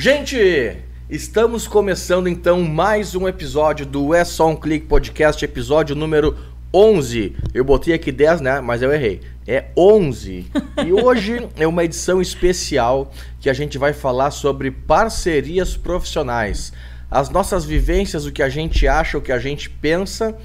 Gente, estamos começando então mais um episódio do É Só Um Clique Podcast, episódio número 11. Eu botei aqui 10, né? Mas eu errei. É 11. E hoje é uma edição especial que a gente vai falar sobre parcerias profissionais. As nossas vivências, o que a gente acha, o que a gente pensa,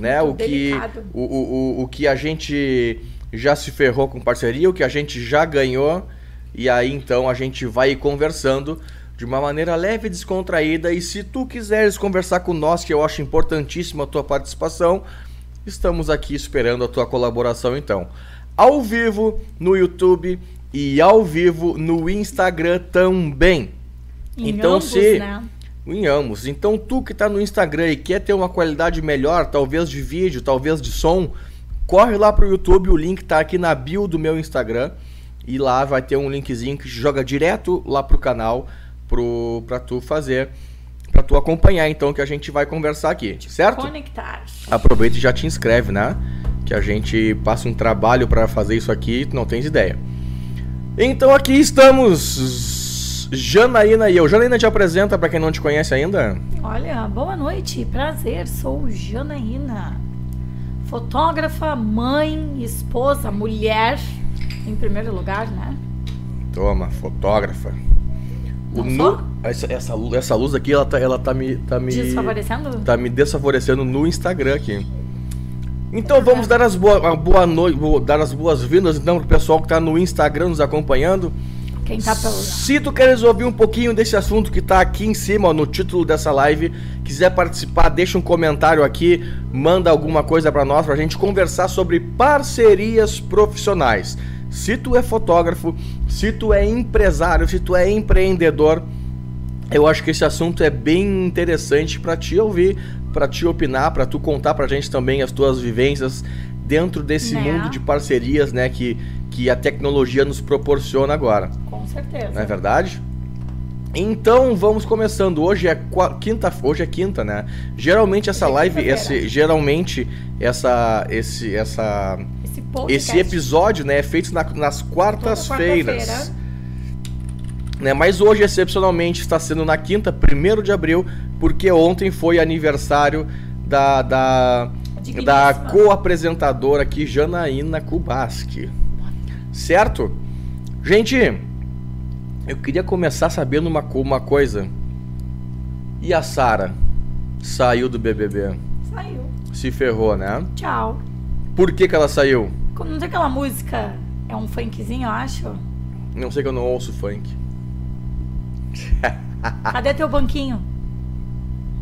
né? O que, o, o, o, o que a gente já se ferrou com parceria, o que a gente já ganhou. E aí então a gente vai conversando de uma maneira leve e descontraída. E se tu quiseres conversar com nós, que eu acho importantíssima a tua participação, estamos aqui esperando a tua colaboração então. Ao vivo no YouTube e ao vivo no Instagram também. Em então ambos, se né? em ambos. Então tu que está no Instagram e quer ter uma qualidade melhor, talvez de vídeo, talvez de som, corre lá pro YouTube, o link tá aqui na bio do meu Instagram. E lá vai ter um linkzinho que joga direto lá pro canal pro, pra tu fazer, pra tu acompanhar então que a gente vai conversar aqui, certo? Conectar. Aproveita e já te inscreve, né? Que a gente passa um trabalho para fazer isso aqui, tu não tens ideia. Então aqui estamos, Janaína e eu. Janaína te apresenta para quem não te conhece ainda. Olha, boa noite, prazer, sou Janaína. Fotógrafa, mãe, esposa, mulher, em primeiro lugar, né? Toma, fotógrafa. O nu- essa, essa, luz, essa luz aqui, ela tá, ela tá me, tá me, Desfavorecendo? tá me desfavorecendo no Instagram aqui. Então vamos dar as boa, boa noite, dar as boas-vindas então pro pessoal que tá no Instagram nos acompanhando. Quem tá pelo... Se tu queres ouvir um pouquinho desse assunto que tá aqui em cima, ó, no título dessa live, quiser participar, deixa um comentário aqui, manda alguma coisa pra nós, pra gente conversar sobre parcerias profissionais. Se tu é fotógrafo, se tu é empresário, se tu é empreendedor, eu acho que esse assunto é bem interessante pra te ouvir, pra te opinar, pra tu contar pra gente também as tuas vivências dentro desse Né? mundo de parcerias, né, que, que a tecnologia nos proporciona agora. Com certeza. Não é verdade? Então vamos começando. Hoje é quinta, hoje é quinta, né? Geralmente essa Hoje é live, esse, geralmente essa, esse, essa, podcast. esse episódio, né, é feito na- nas quartas-feiras. Né? Mas hoje excepcionalmente está sendo na quinta, 1 de abril, porque ontem foi aniversário da da, da co-apresentadora aqui, Janaína Kubaski. Certo? Gente, eu queria começar sabendo uma, uma coisa. E a Sara? Saiu do BBB. Saiu. Se ferrou, né? Tchau. Por que, que ela saiu? Não tem aquela música? É um funkzinho, eu acho. Não sei que eu não ouço funk. Cadê teu banquinho?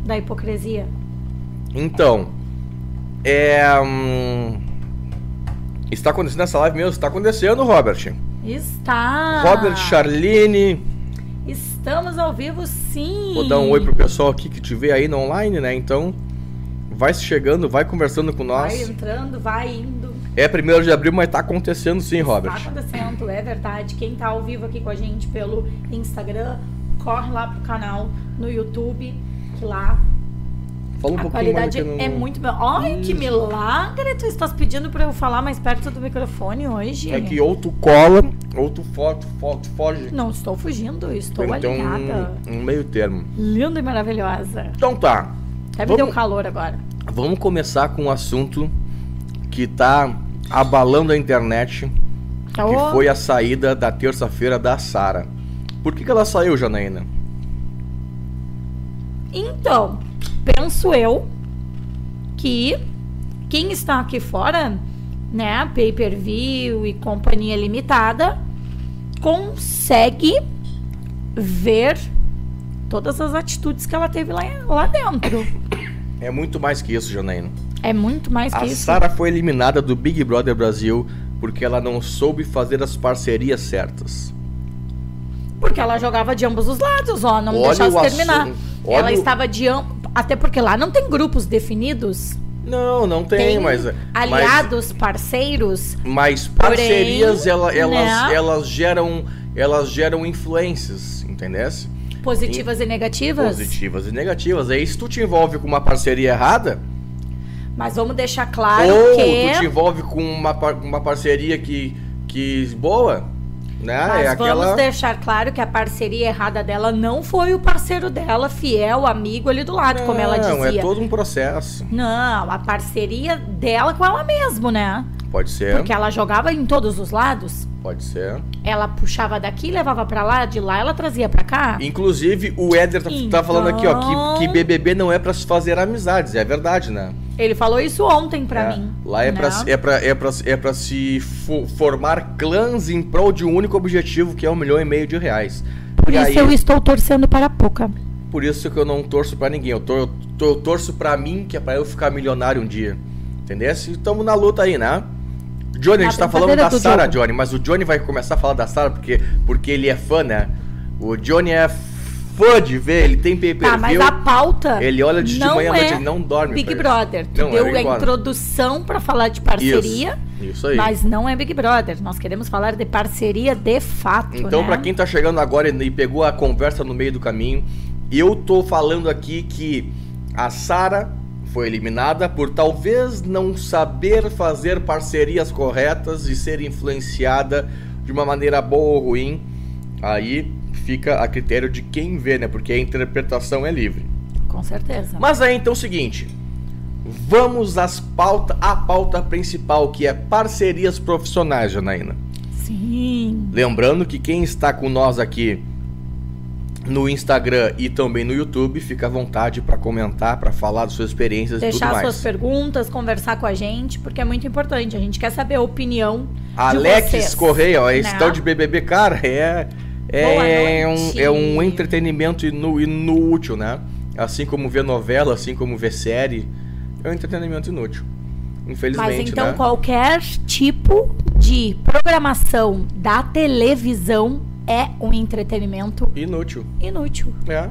Da hipocrisia. Então, é. hum, está acontecendo essa live mesmo? Está acontecendo, Robert. Está. Robert Charline. Estamos ao vivo, sim. Vou dar um oi pro pessoal aqui que te vê aí no online, né? Então, vai se chegando, vai conversando com nós. Vai entrando, vai indo. É primeiro de abril, mas tá acontecendo sim, Robert. Tá acontecendo, é verdade. Quem tá ao vivo aqui com a gente pelo Instagram, corre lá pro canal no YouTube, que lá Fala um a pouquinho mais qualidade aqui no... é muito boa. Ai, que milagre! Tu estás pedindo pra eu falar mais perto do microfone hoje? É que ou tu cola, ou tu, fo tu, fo tu foge. Não estou fugindo, estou ter alinhada. um, um meio termo. Linda e maravilhosa. Então tá, Até me Vamos- deu calor agora. vamos começar com um assunto que tá abalando a internet, que Ô, foi a saída da terça-feira da Sara. Por que, que ela saiu, Janaína? Então, penso eu que quem está aqui fora, né, pay per view e companhia limitada, consegue ver todas as atitudes que ela teve lá, lá dentro. É muito mais que isso, Janaína. É muito mais que A isso. Sara foi eliminada do Big Brother Brasil porque ela não soube fazer as parcerias certas. Porque ela jogava de ambos os lados, ó, não me deixasse o terminar. olha ela o- estava de ambos. Até porque lá não tem grupos definidos. Não, não tem, mas aliados, parceiros. mas, mas parcerias Porém, ela- elas, né? elas geram elas geram influências, entendesse? Positivas e negativas. Positivas e negativas. Aí se tu te envolve com uma parceria errada, Mas vamos deixar claro ou que. tu te envolve com uma, uma parceria que, que boa, Né? Mas é aquela. vamos deixar claro que a parceria errada dela não foi o parceiro dela, fiel, amigo ali do lado, como ela Não, dizia. é todo um processo. Não, a parceria dela com ela mesmo, né? Pode ser, Porque ela jogava em todos os lados. pode ser. Ela puxava daqui, levava pra lá, de lá ela trazia pra cá. Inclusive, o Éder tá, tá Então- falando aqui, ó, que, que BBB não é pra se fazer amizades. É verdade, né? Ele falou isso ontem pra É. mim. Lá é, pra, né? é, pra, é, pra, é pra se fo- formar clãs em prol de um único objetivo, que é um milhão e meio de reais. Por e isso aí, eu estou torcendo para a Poca. por isso que eu não torço pra ninguém. Eu, tor- eu tor- eu torço pra mim, que é pra eu ficar milionário um dia. Entendeu? Estamos na luta aí, né? Johnny, a gente tá falando brincadeira da Sarah. Johnny, mas o Johnny vai começar a falar da Sarah porque, porque ele é fã, né? O Johnny é fã de ver, ele tem pay per Tá, mas a pauta. Ele olha de, de manhã à noite, é ele não dorme. Big. Brother. Tu Não, é deu Big a Brother. introdução pra falar de parceria, Isso, isso aí. mas não é Big Brother. Nós queremos falar de parceria de fato. Então, né? pra quem tá chegando agora e pegou a conversa no meio do caminho, eu tô falando aqui que a Sara foi eliminada por talvez não saber fazer parcerias corretas e ser influenciada de uma maneira boa ou ruim. Aí fica a critério de quem vê, né? Porque a interpretação é livre. Com certeza. Mas aí então é o seguinte, vamos às pauta, à pauta principal, que é parcerias profissionais, Janaína. Sim. Lembrando que quem está com nós aqui no Instagram e também no YouTube, fica à vontade para comentar, para falar das suas experiências e tudo Deixar mais. suas perguntas, conversar com a gente, porque é muito importante. A gente quer saber a opinião Alex de vocês. Correia, ó, esse né? tal de BBB, cara, é é um, é um entretenimento inu- inútil, né? Assim como ver novela, assim como ver série, é um entretenimento inútil. Infelizmente, Mas então né? qualquer tipo de programação da televisão é um entretenimento Inútil. inútil. É.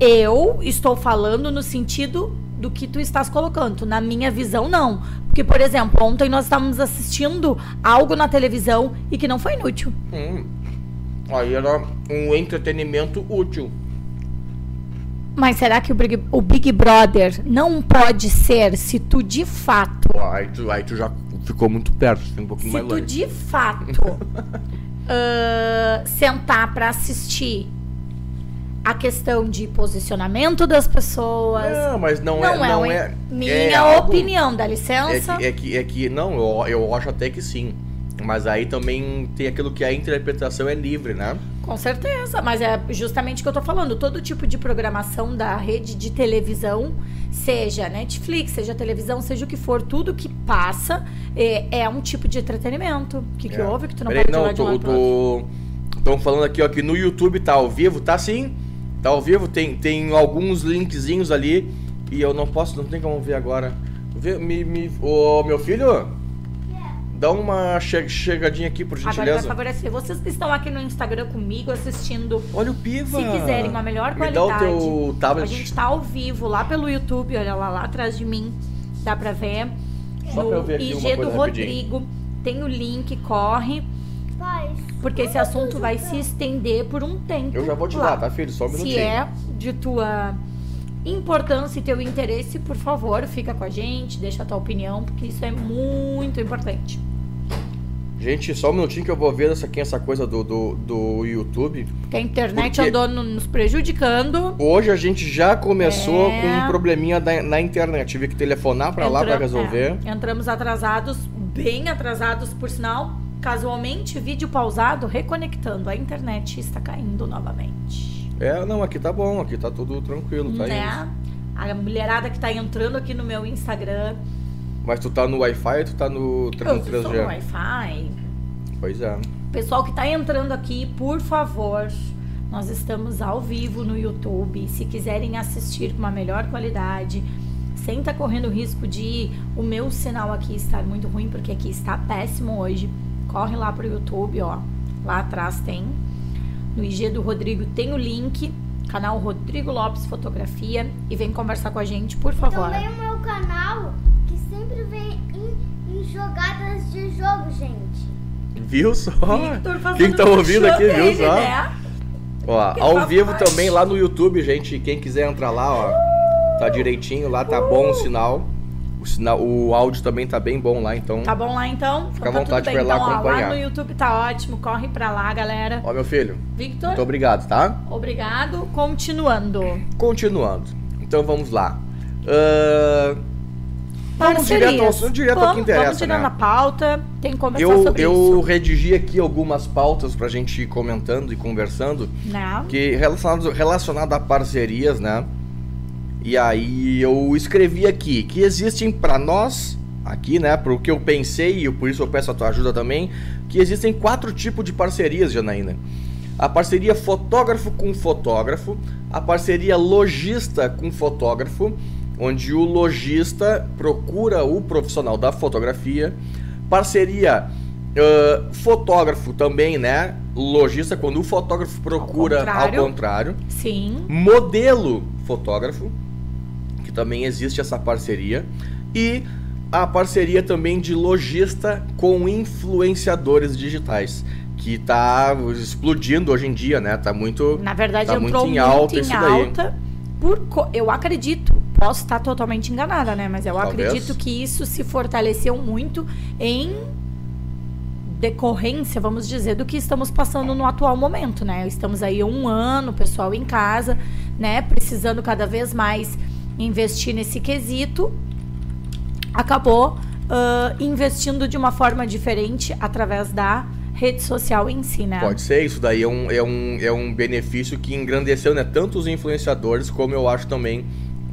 Eu estou falando no sentido do que tu estás colocando. Na minha visão, não. Porque, por exemplo, ontem nós estávamos assistindo algo na televisão e que não foi inútil. Hum. Aí era um entretenimento útil. Mas será que o Big, o Big Brother não pode ser se tu de fato, Aí tu, aí tu já ficou muito perto, tem um pouquinho se mais tu longe. de fato ah, sentar pra assistir a questão de posicionamento das pessoas, Não, mas não, é. não, é, Não é minha é algo- opinião, dá É licença. que, é que, é que não, eu, eu acho até que sim. Mas aí também tem aquilo que a interpretação é livre, né? Com certeza, mas é justamente o que eu tô falando. Todo tipo de programação da rede de televisão, seja Netflix, seja televisão, seja o que for, tudo que passa é, é um tipo de entretenimento. O que, que É. houve que tu não Peraí, pode não, tô, tô, Estão falando aqui, ó, que no YouTube tá ao vivo, tá sim. Tá ao vivo, tem, tem alguns linkzinhos ali. E eu não posso, não tem como ver agora. Vê, me, me, ô, meu filho, dá uma che- chegadinha aqui, por Agora vai gentileza. favorecer. Vocês que estão aqui no Instagram comigo assistindo, Olha o Piva. se quiserem uma melhor Me dá o qualidade, teu tablet. a gente tá ao vivo lá pelo YouTube, olha lá, lá atrás de mim, dá pra ver. Só no pra eu ver aqui uma IG do coisa rapidinho. Rodrigo, tem o link, corre. Pais, Porque esse assunto vai se estender por um tempo. Eu já vou te lá. dar, tá, filho? Só um minutinho. Se é de tua importância e teu interesse, por favor, fica com a gente, deixa a tua opinião, porque isso é muito importante. Gente, só um minutinho que eu vou ver essa, aqui, essa coisa do, do, do YouTube. Porque a internet Porque- andou no- nos prejudicando. Hoje a gente já começou É. com um probleminha da- na internet. Tive que telefonar pra lá pra Entra- resolver. é, entramos atrasados, bem atrasados, por sinal. Casualmente, vídeo pausado, reconectando. A internet está caindo novamente. É, não, aqui tá bom, aqui tá tudo tranquilo, tá né? indo. A mulherada que tá entrando aqui no meu Instagram. Mas tu tá no Wi-Fi ou tu tá no, no Eu sou no 3G? Wi-Fi. Pois é. Pessoal que tá entrando aqui, por favor, nós estamos ao vivo no YouTube. Se quiserem assistir com uma melhor qualidade, sem estar correndo o risco de o meu sinal aqui estar muito ruim, porque aqui está péssimo hoje, corre lá pro YouTube, ó. Lá atrás tem. No IG do Rodrigo tem o link, canal Rodrigo Lopes Fotografia, e vem conversar com a gente, por favor. também o meu canal que sempre vem em, em jogadas de jogo, gente. Viu só? Quem tá ouvindo aqui, viu só? né? Ó, Que ao vivo também lá no YouTube, gente. Quem quiser entrar lá, ó. Tá direitinho, lá tá bom o sinal. O, sinal, o áudio também tá bem bom lá, então. Tá bom lá então? Fica à então, tá vontade tudo pra ir lá então, ó, acompanhar. lá no YouTube tá ótimo. Corre pra lá, galera. Ó, meu filho, Victor, muito obrigado, tá? obrigado. Continuando. Continuando. Então vamos lá. Ahn, vamos direto ao, direto ao que Vamos- interessa, Vamos tirando né? a pauta. Tem que conversar Eu, sobre eu isso. redigi aqui algumas pautas pra gente ir comentando e conversando, Né? que relacionado, relacionado a parcerias, né? E aí eu escrevi aqui que existem pra nós, aqui, né, pro que eu pensei e por isso eu peço a tua ajuda também, que existem quatro tipos de parcerias, Janaína. A parceria fotógrafo com fotógrafo, a parceria lojista com fotógrafo, onde o lojista procura o profissional da fotografia, parceria ãh, fotógrafo também, né? Lojista quando o fotógrafo procura ao contrário. contrário. Sim. Modelo fotógrafo, também existe essa parceria, e a parceria também de lojista com influenciadores digitais, que tá explodindo hoje em dia, né? Tá muito Na verdade, Tá entrou muito em muito alta em isso daí. alta. Por, co- eu acredito, posso estar totalmente enganada, né? Mas eu Talvez. acredito que isso se fortaleceu muito em decorrência, vamos dizer, do que estamos passando no atual momento, né? Estamos aí um ano, pessoal em casa, né? Precisando cada vez mais investir nesse quesito. Acabou ah, investindo de uma forma diferente através da rede social em si, né? Pode ser, isso daí é um, é um, é um benefício que engrandeceu né, tanto os influenciadores como eu acho também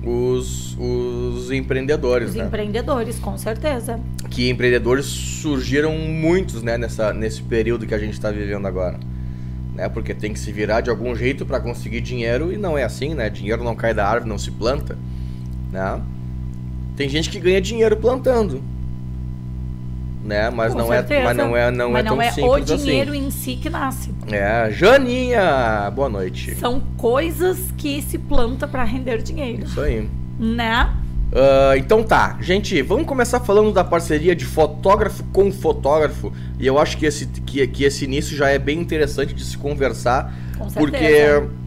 os, os empreendedores, Os né? empreendedores, com certeza. Que empreendedores surgiram muitos né, nessa, nesse período que a gente está vivendo agora. Né? Porque tem que se virar de algum jeito para conseguir dinheiro e não é assim, né? Dinheiro não cai da árvore, não se planta. Né? Tem gente que ganha dinheiro plantando. Né? Mas, Com não é, mas não é, não Mas é tão não é simples o assim. dinheiro em si que nasce. É, Janinha, boa noite. São coisas que se planta para render dinheiro, Isso aí. né? Ah, então tá, gente, vamos começar falando da parceria de fotógrafo com fotógrafo. E eu acho que esse, que, que esse início já é bem interessante de se conversar, Com certeza. porque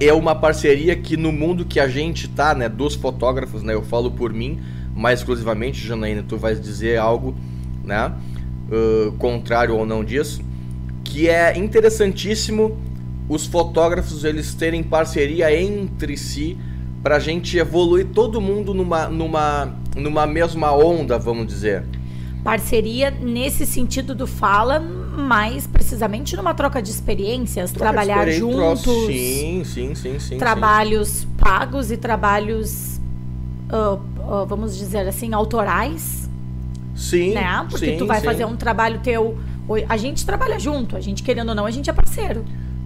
é, uma parceria que no mundo que a gente tá, né, dos fotógrafos, né, eu falo por mim, mais exclusivamente, Janaína, tu vais dizer algo, né, ah, contrário ou não disso, que é interessantíssimo os fotógrafos eles terem parceria entre si pra gente evoluir todo mundo numa, numa, numa mesma onda, vamos dizer. Parceria nesse sentido do fala, mais precisamente numa troca de experiências, Troca de trabalhar experiência, juntos. Sim, sim, sim, sim. trabalhos pagos e trabalhos, ah, ah, vamos dizer assim, autorais, Sim, né? Porque sim, tu vai sim. fazer um trabalho teu. A gente trabalha junto, a gente querendo ou não, a gente é parceiro.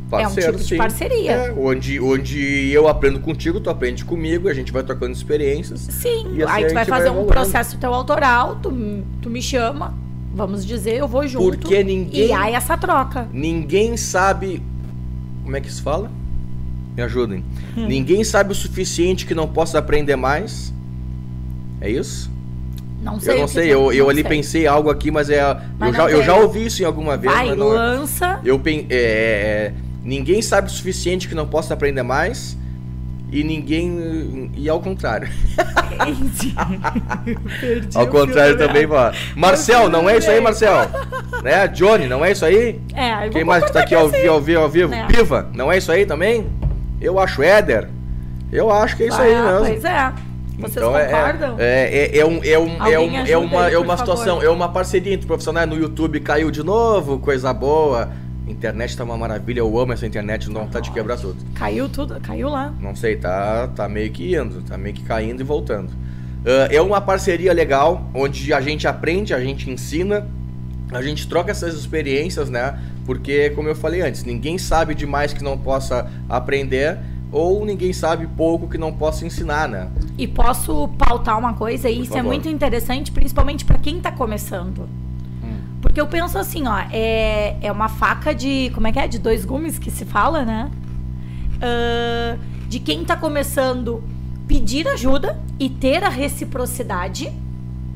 Parceiro, é um tipo de sim. parceria. É, onde, onde eu aprendo contigo, tu aprende comigo, a gente vai trocando experiências. Sim, assim aí tu vai gente vai fazer um processo teu autoral, tu, tu me chama, vamos dizer, eu vou junto. Porque ninguém- E há essa troca. Ninguém sabe. Como é que se fala? Me ajudem. Hum. Ninguém sabe o suficiente que não possa aprender mais. É isso? Não sei. eu não sei, eu, eu ali sei. pensei algo aqui, mas é. Mas eu, já, eu já ouvi isso em alguma vez, Vai, é. lança. Eu pen- é, é, ninguém sabe o suficiente que não possa aprender mais. E ninguém. E ao contrário. Perdi Ao contrário também, ó. Marcel, não é isso aí, Marcel? né? Johnny, não é isso aí? É, aí Quem mais que tá aqui ao, vi- ao, vi- ao vivo? É. Piva, não é isso aí também? Eu acho Éder. Eu acho que é isso aí Ah, mesmo. Pois é. Vocês Então, é- concordam? É, é, é, um, é, um, é, um, é uma, aí, é uma situação, favor. é uma parceria entre profissionais no YouTube, caiu de novo, coisa boa. Internet tá uma maravilha, eu amo essa internet, não tá de quebrar tudo. Caiu tudo, caiu lá. Não sei, tá, tá meio que indo, tá meio que caindo e voltando. Ah, é uma parceria legal, onde a gente aprende, a gente ensina, a gente troca essas experiências, né? Porque, como eu falei antes, ninguém sabe demais que não possa aprender, ou ninguém sabe pouco que não possa ensinar, né? E posso pautar uma coisa, e Por isso é muito interessante, principalmente pra quem tá começando. Porque eu penso assim, ó, é, é uma faca de. Como é que é? De dois gumes que se fala, né? Ah, de quem tá começando pedir ajuda e ter a reciprocidade.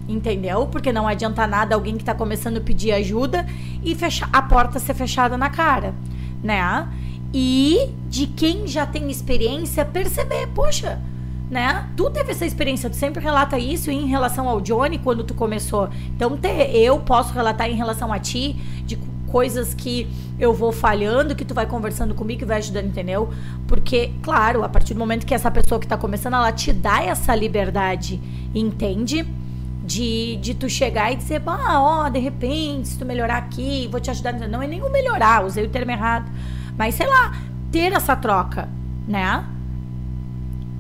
Entendeu? Porque não adianta nada alguém que tá começando a pedir ajuda e fechar a porta ser fechada na cara, né? E de quem já tem experiência perceber, poxa, né? Tu teve essa experiência, tu sempre relata isso em relação ao Johnny quando tu começou. Então, te, eu posso relatar em relação a ti de coisas que eu vou falhando, que tu vai conversando comigo e vai ajudando, entendeu? Porque, claro, a partir do momento que essa pessoa que tá começando, ela te dá essa liberdade, entende? De, de tu chegar e dizer, ah, ó, de repente, se tu melhorar aqui, vou te ajudar. Não é nenhum melhorar, usei o termo errado. Mas, sei lá, ter essa troca, né?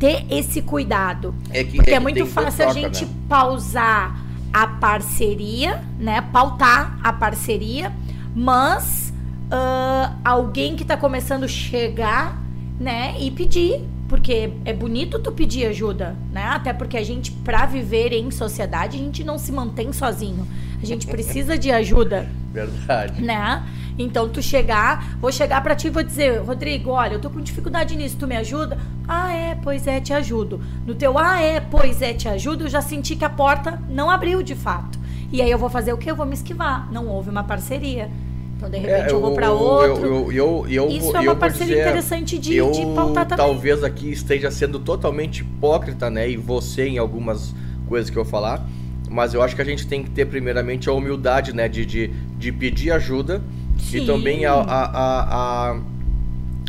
Ter esse cuidado. É que- Porque é é, que muito que ter fácil a troca, gente né? pausar a parceria, né? Pautar a parceria, mas ah, alguém que tá começando a chegar, né? E pedir. Porque é bonito tu pedir ajuda, né? Até porque a gente, pra viver em sociedade, a gente não se mantém sozinho. A gente precisa de ajuda Verdade. né? Então tu chegar, vou chegar pra ti e vou dizer, Rodrigo, olha, eu tô com dificuldade nisso, tu me ajuda? Ah, é, pois é, te ajudo. No teu ah, é, pois é, te ajudo, eu já senti que a porta não abriu de fato. E aí eu vou fazer o quê? Eu vou me esquivar. Não houve uma parceria. Então, de repente, eu vou pra outro. É, Eu, eu, eu, Isso eu é uma parceria dizer, interessante de, eu de pautar também. talvez aqui esteja sendo totalmente hipócrita, né? E você em algumas coisas que eu falar. Mas eu acho que a gente tem que ter primeiramente a humildade, né? De, de, de pedir ajuda. E Sim. também a, a,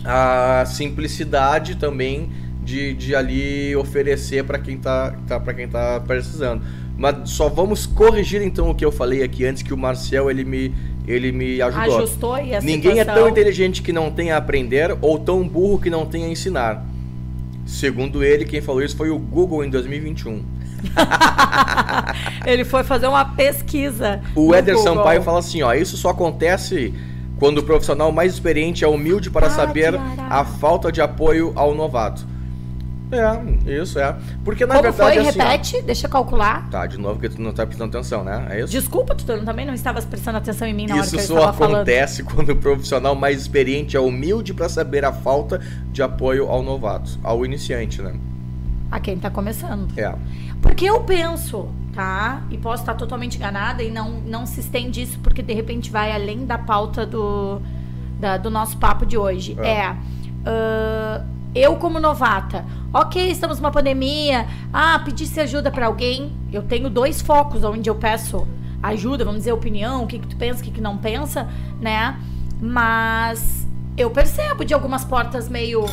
a, a, simplicidade também de, de ali oferecer para quem tá, tá, pra quem tá precisando. Mas só vamos corrigir então o que eu falei aqui antes que o Marcel ele me, ele me ajudou. Ajustou e a Ninguém é tão situação- inteligente que não tenha a aprender ou tão burro que não tenha a ensinar. Segundo ele, quem falou isso foi o Google em 2021. Ele foi fazer uma pesquisa. O Éder Google. Sampaio fala assim, ó, isso só acontece quando o profissional mais experiente é humilde para saber a falta de apoio ao novato. É, isso é. Porque na Como verdade foi? assim, ó, Repete, deixa eu calcular. Tá, de novo porque tu não tá prestando atenção, né? É isso? Desculpa, tu também não estavas prestando atenção em mim na hora Isso que eu só estava falando. acontece quando o profissional mais experiente é humilde para saber a falta de apoio ao novato, ao iniciante, né? A quem tá começando. É. Porque eu penso, tá? E posso estar totalmente enganada e não, não se estende isso, porque de repente vai além da pauta do, da- do nosso papo de hoje. É. É. ah, eu, como novata, ok, estamos numa pandemia. Ah, pedisse ajuda pra alguém. Eu tenho dois focos onde eu peço ajuda, vamos dizer, opinião, o que, que tu pensa, o que, que não pensa, né? Mas eu percebo de algumas portas meio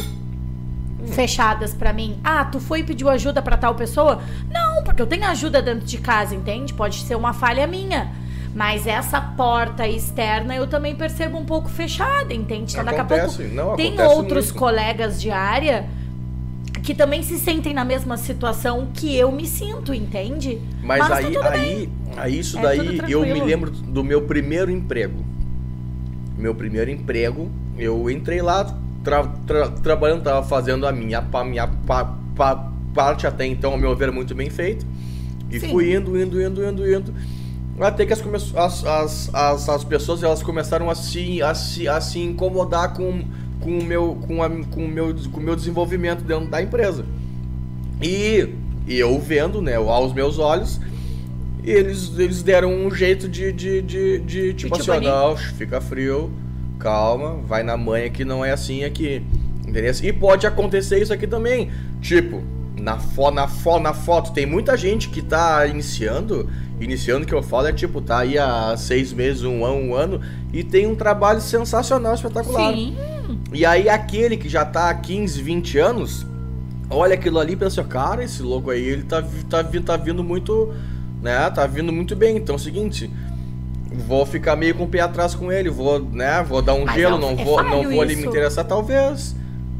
fechadas pra mim. Ah, tu foi e pediu ajuda pra tal pessoa? Não, porque eu tenho ajuda dentro de casa, entende? Pode ser uma falha minha. Mas essa porta externa eu também percebo um pouco fechada, entende? Então daqui a pouco não, tem outros muito. colegas de área que também se sentem na mesma situação que eu me sinto, entende? Mas, Mas tá aí, tudo aí, aí, isso É daí, eu me lembro do meu primeiro emprego. Meu primeiro emprego, eu entrei lá tra- tra- trabalhando, tava fazendo a minha, pa- minha pa- pa- parte até então, ao meu ver, muito bem feito. E Sim. fui indo, indo, indo, indo, indo. Até que as, as, as, as, as pessoas elas começaram a se, a se, a se incomodar com, com, o meu, com, a, com, o meu, com o meu desenvolvimento dentro da empresa. E, e eu vendo, né, aos meus olhos, eles, eles deram um jeito de, de, de, de tipo assim, não, fica frio, calma, vai na manha que não é assim aqui. Entendeu? E pode acontecer isso aqui também. Tipo, na, fo na, fo na foto, tem muita gente que tá iniciando, iniciando que eu falo é tipo, tá aí há seis meses, um ano, um ano, e tem um trabalho sensacional, espetacular. Sim. E aí aquele que já tá há 15, 20 anos, olha aquilo ali e pensa, cara, esse louco aí, ele tá, tá, tá vindo muito, né, tá vindo muito bem. Então é o seguinte, vou ficar meio com o pé atrás com ele, vou, né, vou dar um Mas gelo, é- não é vou, não vou ali me interessar talvez.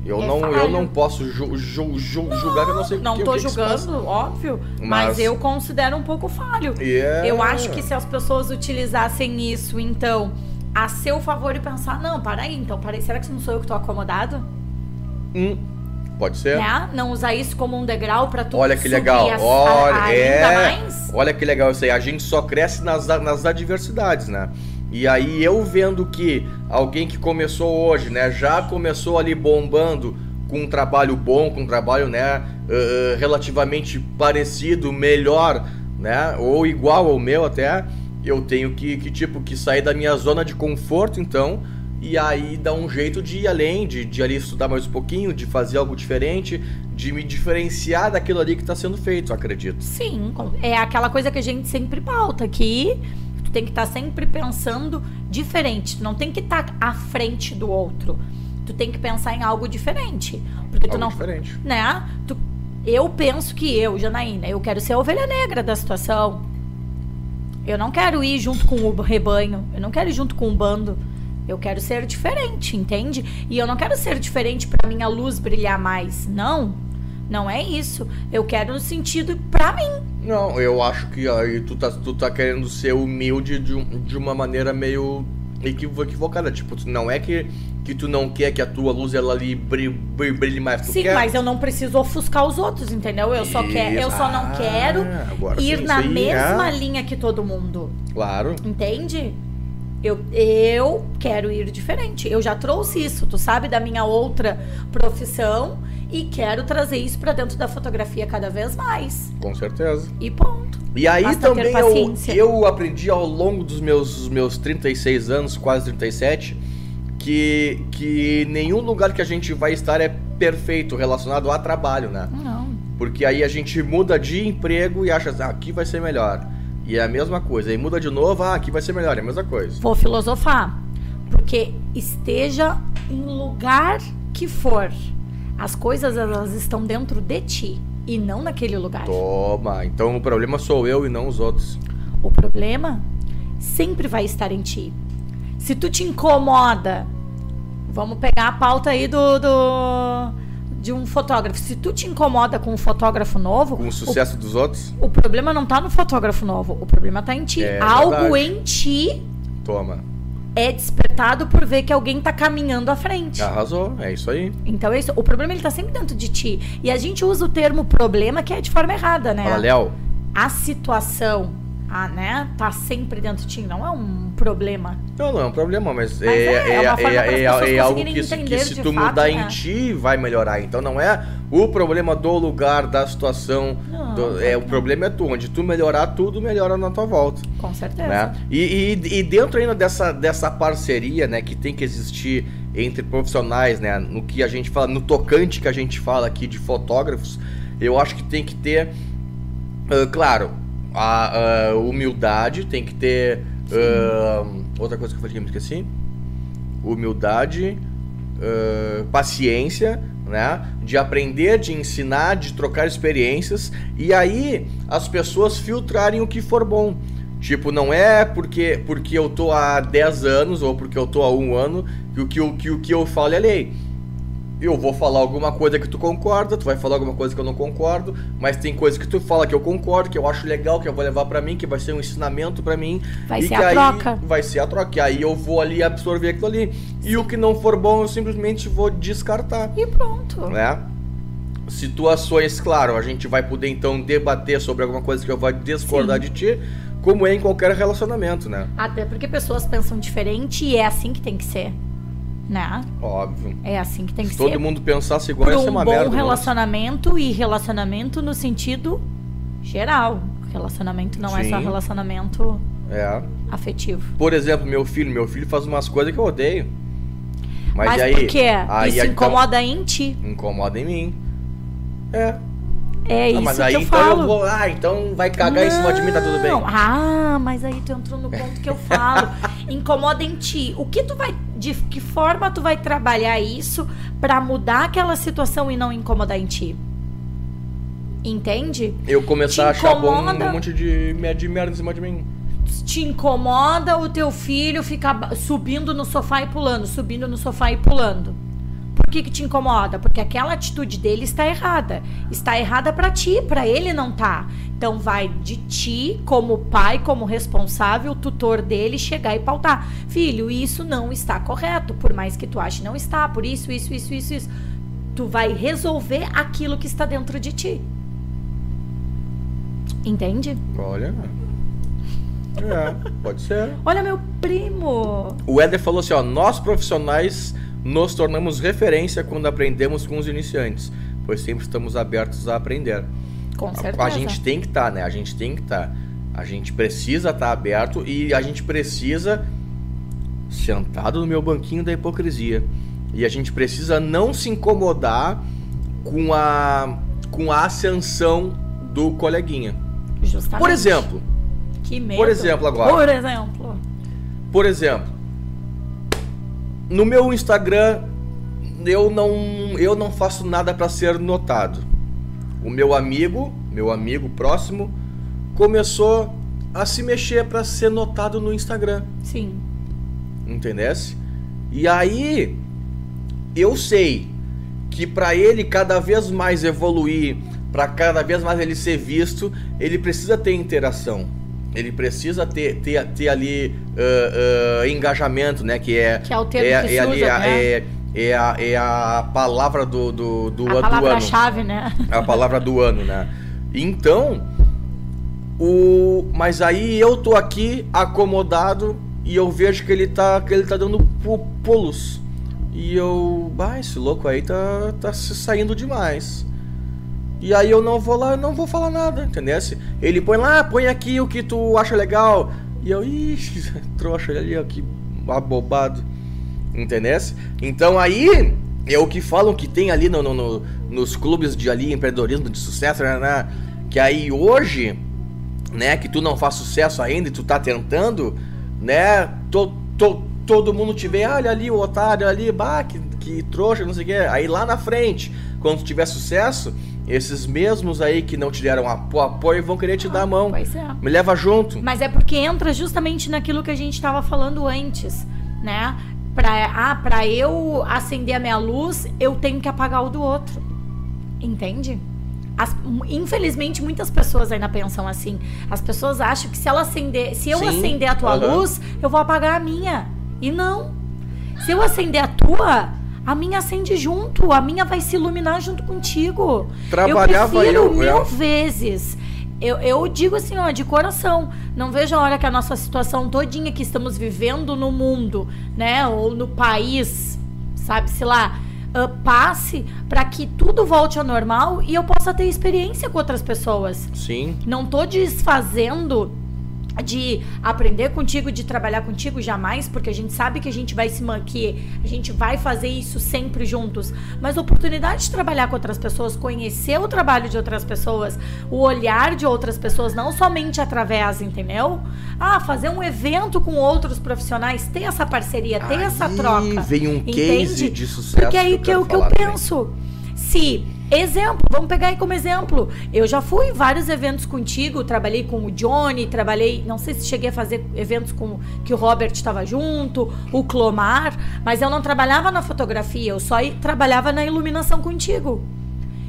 Eu É não, eu não posso ju, ju, ju- julgar que eu não sei Não que, tô que que julgando, óbvio, mas... Mas- eu considero um pouco falho. E é- Eu acho que se as pessoas utilizassem isso, então, a seu favor e pensar, não, para aí, então, para aí, será que não sou eu que tô acomodado? Hum, pode ser. Né? Não usar isso como um degrau pra tu Olha que legal. as- a- Olha, ainda é. Olha que legal isso aí. A gente só cresce nas, nas adversidades, né? E aí eu vendo que alguém que começou hoje, né, já começou ali bombando com um trabalho bom, com um trabalho, né, eh, relativamente parecido, melhor, né, ou igual ao meu até, eu tenho que, que tipo que sair da minha zona de conforto, então, e aí dá um jeito de ir além, de, de ali estudar mais um pouquinho, de fazer algo diferente, de me diferenciar daquilo ali que está sendo feito, acredito. Sim, é aquela coisa que a gente sempre pauta, que tu tem que estar sempre pensando diferente. Tu não tem que estar à frente do outro. Tu tem que pensar em algo diferente. Porque tu Algo não. diferente. Né? Tu, eu penso que eu, Janaína, eu quero ser a ovelha negra da situação. Eu não quero ir junto com o rebanho. Eu não quero ir junto com o bando. Eu quero ser diferente, entende? E eu não quero ser diferente pra minha luz brilhar mais. Não. Não é isso. Eu quero no sentido pra mim. Não, eu acho que aí tu tá, tu tá querendo ser humilde de, um- de uma maneira meio equivo- equivocada. Tipo, não é que, que tu não quer que a tua luz ela ali brilhe, brilhe- mais. Tu Sim, quer. mas eu não preciso ofuscar os outros, entendeu? Eu só, quero, eu só não Ah, quero agora ir sim, na aí, mesma ah, linha que todo mundo. Claro. Entende? Eu, eu quero ir diferente. Eu já trouxe isso, tu sabe, da minha outra profissão e quero trazer isso pra dentro da fotografia cada vez mais. Com certeza. E ponto. E aí Basta também eu, eu aprendi ao longo dos meus, meus 36 anos, quase 37, que, que nenhum lugar que a gente vai estar é perfeito relacionado a trabalho, né? Não. Porque aí a gente muda de emprego e acha, ah, aqui vai ser melhor. E é a mesma coisa. Aí muda de novo, ah, aqui vai ser melhor, é a mesma coisa. Vou filosofar. Porque esteja em lugar que for, as coisas elas estão dentro de ti e não naquele lugar. Toma, então o problema sou eu e não os outros. O problema sempre vai estar em ti. Se tu te incomoda, vamos pegar a pauta aí do, do- de um fotógrafo. Se tu te incomoda com um fotógrafo novo, Com o sucesso dos outros, o, o problema não tá no fotógrafo novo, o problema tá em ti. É Algo verdade. em ti toma. é despertado por ver que alguém tá caminhando à frente. Arrasou, é isso aí. Então é isso. O problema ele tá sempre dentro de ti. E a gente usa o termo problema que é de forma errada, né? Fala, Léo. a situação, a, né, tá sempre dentro de ti, não é um problema. Não, não é um problema, mas, Mas é, é, é, é é- é- é algo que, se- que se tu fato, mudar né? em ti vai melhorar. Então não é o problema do lugar, da situação. Não, do- é, o problema é tu. Onde tu melhorar, tudo melhora na tua volta. Com certeza. Né? E, e, e dentro ainda dessa, dessa parceria né, que tem que existir entre profissionais, né, no que a gente fala, no tocante que a gente fala aqui de fotógrafos, eu acho que tem que ter, ah, claro, a, a humildade, tem que ter. ah, outra coisa que eu falei que me esqueci. Humildade, ah, paciência, né? De aprender, de ensinar, de trocar experiências e aí as pessoas filtrarem o que for bom. Tipo, não é porque, porque eu tô há 10 anos ou porque eu tô há um ano que o que, que, que eu falo é lei. Eu vou falar alguma coisa que tu concorda, tu vai falar alguma coisa que eu não concordo, mas tem coisa que tu fala que eu concordo, que eu acho legal, que eu vou levar pra mim, que vai ser um ensinamento pra mim. Vai e ser que a aí troca. Vai ser a troca. E aí eu vou ali absorver aquilo ali. E o que não for bom, eu simplesmente vou descartar E pronto. né? Situações, claro, a gente vai poder então debater sobre alguma coisa que eu vou discordar Sim. de ti, como é em qualquer relacionamento, né? Até porque pessoas pensam diferente e é assim que tem que ser. Né? Óbvio. É assim que tem que Se ser. todo mundo pensasse igual, ia ser um uma bom merda. né? relacionamento e relacionamento no sentido geral. Relacionamento não é só Sim. relacionamento É. afetivo. Por exemplo, meu filho, meu filho faz umas coisas que eu odeio. Mas, Mas, aí, por quê? aí Isso então, incomoda em ti. incomoda em mim. É. É Ah, isso mas que aí eu então falo. eu vou. Ah, então vai cagar em cima de mim, tá tudo bem. Não. Ah, mas aí tu entrou no ponto que eu falo. Incomoda em ti. O que tu vai. De que forma tu vai trabalhar isso pra mudar aquela situação e não incomodar em ti? Entende? Eu começar a achar bom um monte de, de merda em cima de mim. Te incomoda o teu filho ficar subindo no sofá e pulando, subindo no sofá e pulando. Por que, que te incomoda? Porque aquela atitude dele está errada. Está errada pra ti, pra ele não tá. Então vai de ti, como pai, como responsável, tutor dele, chegar e pautar. Filho, isso não está correto. Por mais que tu ache não está, por isso, isso, isso, isso, isso. Tu vai resolver aquilo que está dentro de ti. Entende? Olha. É, pode ser. Olha, meu primo. O Éder falou assim, ó, nós profissionais nos tornamos referência quando aprendemos com os iniciantes, pois sempre estamos abertos a aprender. Com certeza. A gente tem que estar, né? A gente tem que estar. A gente precisa estar aberto e a gente precisa sentado no meu banquinho da hipocrisia. E a gente precisa não se incomodar com a com a ascensão do coleguinha. Justamente. Por exemplo, Que medo. por exemplo agora. Por exemplo. Por exemplo, no meu Instagram eu não eu não faço nada para ser notado. O meu amigo, meu amigo próximo, começou a se mexer para ser notado no Instagram, Sim. entendesse? E aí eu sei que para ele cada vez mais evoluir, para cada vez mais ele ser visto, ele precisa ter interação. Ele precisa ter, ter, ter ali ah, ah, engajamento, né? Que é, Que é o termo é, que é usa, a- né? é, é a, é a palavra do, do, do, A do ano. palavra-chave, né? É a palavra do ano, né? Então, o mas aí eu tô aqui acomodado e eu vejo que ele tá que ele tá dando pu- pulos. E eu, bah, esse louco aí tá tá se saindo demais. E aí eu não vou lá, eu não vou falar nada, entendeu? Ele põe lá, põe aqui o que tu acha legal. E eu, ixi, trouxa ali, ó, que abobado. Entendesse? Então aí é o que falam que tem ali no, no- no- nos clubes de ali, empreendedorismo de sucesso, né, né? Que aí hoje, né, que tu não faz sucesso ainda e tu tá tentando, né? To, to- todo mundo te vê, "Ah, olha ali o otário ali, bah, que, que trouxa, não sei o quê. Aí lá na frente, quando tiver sucesso, esses mesmos aí que não te deram apo- apoio vão querer te dar a mão. Pois é. Me leva junto. Mas é porque entra justamente naquilo que a gente estava falando antes, né? Pra, ah, pra eu acender a minha luz, eu tenho que apagar o do outro. Entende? As- infelizmente, muitas pessoas ainda pensam assim. As pessoas acham que se ela acender, se eu Sim, acender a tua luz, eu vou apagar a minha. E não. Se eu acender a tua, a minha acende junto, a minha vai se iluminar junto contigo. Trabalhava eu prefiro eu, mil é. vezes. Eu, eu digo assim, ó, de coração, não vejo a hora que a nossa situação todinha que estamos vivendo no mundo, né, ou no país, sabe-se lá, ah, passe para que tudo volte ao normal e eu possa ter experiência com outras pessoas. Sim. Não tô desfazendo de aprender contigo, de trabalhar contigo jamais, porque a gente sabe que a gente vai se man- que a gente vai fazer isso sempre juntos. Mas a oportunidade de trabalhar com outras pessoas, conhecer o trabalho de outras pessoas, o olhar de outras pessoas, não somente através, entendeu? Ah, fazer um evento com outros profissionais, ter essa parceria, ter essa Aí troca. vem um Entende? case de sucesso. Porque aí que, eu eu, que eu também. penso. Se, exemplo, vamos pegar aí como exemplo. Eu já fui em vários eventos contigo, trabalhei com o Johnny, trabalhei, não sei se cheguei a fazer eventos com que o Robert estava junto, o Clomar, mas eu não trabalhava na fotografia, eu só trabalhava na iluminação contigo.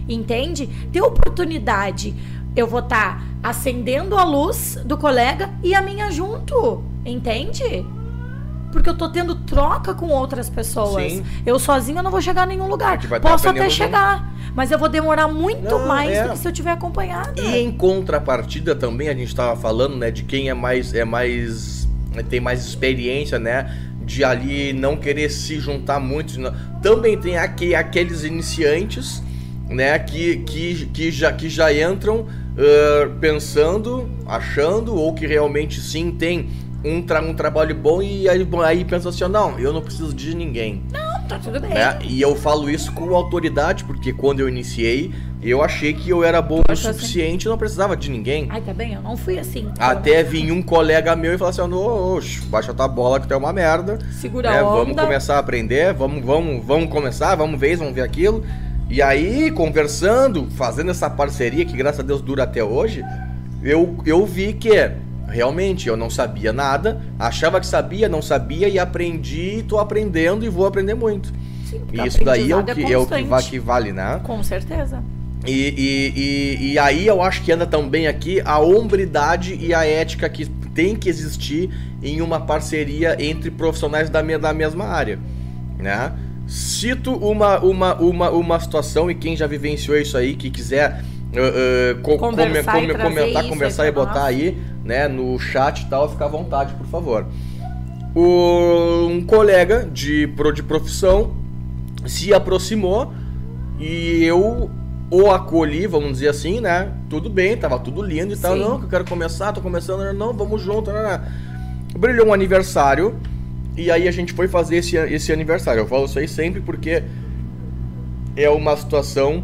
Entende? Ter oportunidade, eu vou estar acendendo a luz do colega e a minha junto. Entende? Porque eu tô tendo troca com outras pessoas. Sim. Eu sozinha não vou chegar a nenhum lugar. Posso até chegar, mas eu vou demorar muito Não, mais é. do que se eu tiver acompanhada. E em contrapartida também a gente tava falando, né, de quem é mais é mais tem mais experiência, né, de ali não querer se juntar muito. Também tem aqui aqueles iniciantes, né, que, que, que já que já entram ah, pensando, achando ou que realmente sim tem um, tra um trabalho bom e aí, aí pensa assim, não, eu não preciso de ninguém Não, tá tudo bem. né? E eu falo isso com autoridade, porque quando eu iniciei, eu achei que eu era bom o assim? suficiente e não precisava de ninguém. Ai, tá bem, eu não fui assim. Até vir um colega meu e falar assim, oxe, baixa tua bola que tu é uma merda. Segura né? a Vamos onda. começar a aprender, vamos, vamos, vamos começar, vamos ver isso, vamos ver aquilo. E aí, conversando, fazendo essa parceria que graças a Deus dura até hoje, eu, eu vi que realmente eu não sabia nada, achava que sabia, não sabia e aprendi, e tô aprendendo e vou aprender muito. Sim, E isso daí é o aprendizado que, é o que, vale, né? Com certeza. E, e, e, e aí eu acho que anda também aqui a hombridade e a ética que tem que existir em uma parceria entre profissionais da, da mesma área, né? Cito uma, uma, uma, uma situação e quem já vivenciou isso aí, que quiser uh, uh, co- come- Conversar e come- trazer comentar, isso conversar e botar nós. aí, né, no chat e tal, fica à vontade, por favor. O- um colega de, pro- de profissão se aproximou e eu o acolhi, vamos dizer assim, né? Tudo bem, tava tudo lindo e tal. Sim. Não, que eu quero começar, tô começando, não, vamos junto. Né? Brilhou um aniversário E aí a gente foi fazer esse, esse aniversário. Eu falo isso aí sempre porque é uma situação